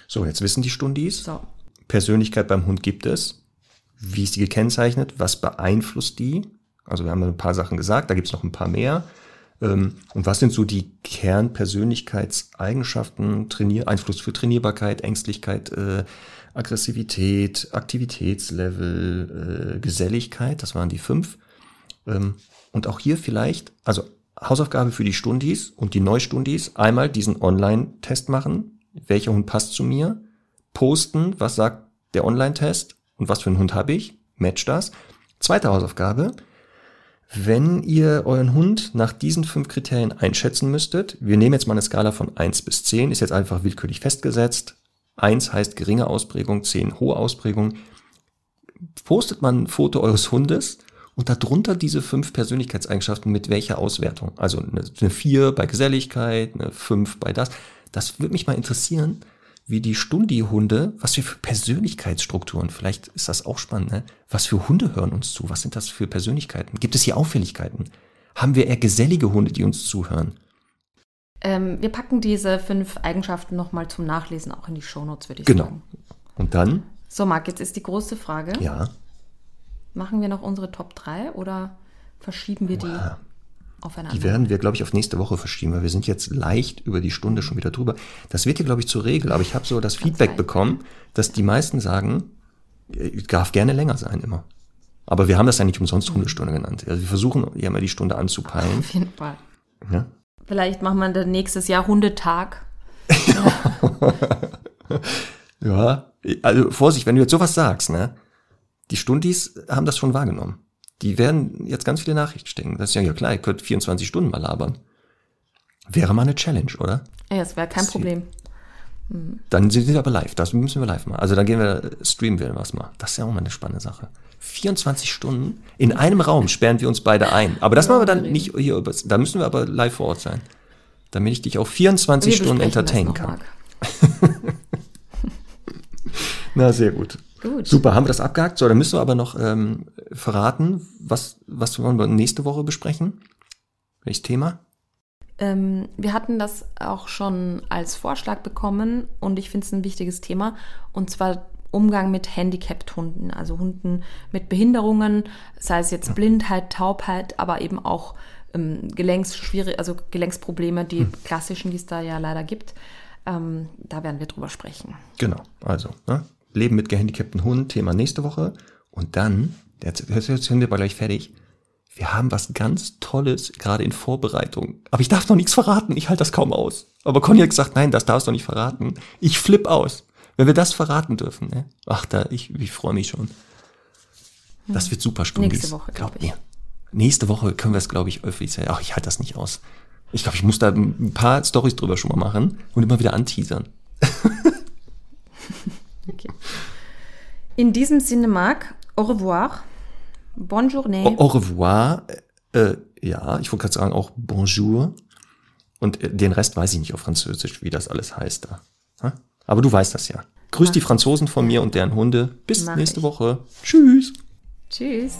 So, jetzt wissen die Stundis. So, Persönlichkeit beim Hund gibt es. Wie ist die gekennzeichnet? Was beeinflusst die? Also wir haben ein paar Sachen gesagt, da gibt es noch ein paar mehr. Ähm, Und was sind so die Kernpersönlichkeitseigenschaften, Trainier Einfluss für Trainierbarkeit, Ängstlichkeit, äh, Aggressivität, Aktivitätslevel, äh, Geselligkeit, das waren die fünf. Ähm, Und auch hier vielleicht, also Hausaufgabe für die Stundis und die Neustundis, einmal diesen Online-Test machen. Welcher Hund passt zu mir? Posten, was sagt der Online-Test und was für einen Hund habe ich? Match das. Zweite Hausaufgabe, wenn ihr euren Hund nach diesen fünf Kriterien einschätzen müsstet, wir nehmen jetzt mal eine Skala von 1 bis 10, ist jetzt einfach willkürlich festgesetzt. 1 heißt geringe Ausprägung, 10 hohe Ausprägung. Postet man ein Foto eures Hundes und darunter diese fünf Persönlichkeitseigenschaften mit welcher Auswertung? Also eine, eine 4 bei Geselligkeit, eine 5 bei das. Das würde mich mal interessieren, wie die Stundi-Hunde, was wir für Persönlichkeitsstrukturen, vielleicht ist das auch spannend, ne? was für Hunde hören uns zu, was sind das für Persönlichkeiten? Gibt es hier Auffälligkeiten? Haben wir eher gesellige Hunde, die uns zuhören? ähm, wir packen diese fünf Eigenschaften nochmal zum Nachlesen auch in die Shownotes, würde ich Genau. sagen. Und dann, So, Marc, jetzt ist die große Frage. ja, Machen wir noch unsere Top 3 oder verschieben wir die aufeinander? die werden wir, glaube ich, auf nächste Woche verschieben, weil wir sind jetzt leicht über die Stunde schon wieder drüber. Das wird hier, glaube ich, zur Regel, aber ich habe so das Feedback leicht. bekommen, dass die meisten sagen, äh, darf gerne länger sein immer. Aber wir haben das ja nicht umsonst Hundestunde genannt. Also wir versuchen ja immer die Stunde anzupeilen. Auf jeden Fall. Ja? Vielleicht machen wir dann nächstes Jahr Hundetag. Ja, also Vorsicht, wenn du jetzt sowas sagst, ne? Die Stundis haben das schon wahrgenommen. Die werden jetzt ganz viele Nachrichten stecken. Das ist ja, ja klar, ihr könnt 24 Stunden mal labern. Wäre mal eine Challenge, oder? Ja, das wäre kein Sie- Problem. Dann sind wir aber live. Das müssen wir live machen. Also dann gehen wir, streamen wir was mal. Das ist ja auch mal eine spannende Sache. 24 Stunden in einem Raum sperren wir uns beide ein. Aber das machen wir dann nicht hier über, da müssen wir aber live vor Ort sein. Damit ich dich auch 24 Wir Stunden das entertainen kann. Na, sehr gut. Gut. Super, haben wir das abgehakt? So, dann müssen wir aber noch ähm, verraten, was, was wollen wir nächste Woche besprechen? Welches Thema? Ähm, wir hatten das auch schon als Vorschlag bekommen und ich finde es ein wichtiges Thema. Und zwar Umgang mit Handicapped-Hunden, also Hunden mit Behinderungen, sei es jetzt Blindheit, Taubheit, aber eben auch ähm, Gelenksschwierig, also Gelenksprobleme, die klassischen, die es da ja leider gibt. Ähm, da werden wir drüber sprechen. Genau, also, ne? Leben mit gehandicapten Hunden, Thema nächste Woche. Und dann, jetzt, jetzt jetzt sind wir aber gleich fertig. Wir haben was ganz Tolles gerade in Vorbereitung. Aber ich darf noch nichts verraten, ich halte das kaum aus. Aber Conny hat gesagt, nein, das darfst du nicht verraten. Ich flipp aus. Wenn wir das verraten dürfen, ne? Ach, da, ich, ich freue mich schon. Das wird super Stundis. Nächste Woche, glaub ich. mir. Nächste Woche können wir es, glaube ich, öffentlich. Ach, ich halte das nicht aus. Ich glaube, ich muss da ein paar Stories drüber schon mal machen und immer wieder anteasern. Okay. In diesem Sinne, Marc, au revoir, bonne journée. Au, au revoir. Äh, ja, ich wollte gerade sagen auch Bonjour. Und äh, den Rest weiß ich nicht auf Französisch, wie das alles heißt da. Ha? Aber du weißt das ja. Grüß die Franzosen von mir und deren Hunde. Bis Mach nächste ich. Woche. Tschüss. Tschüss.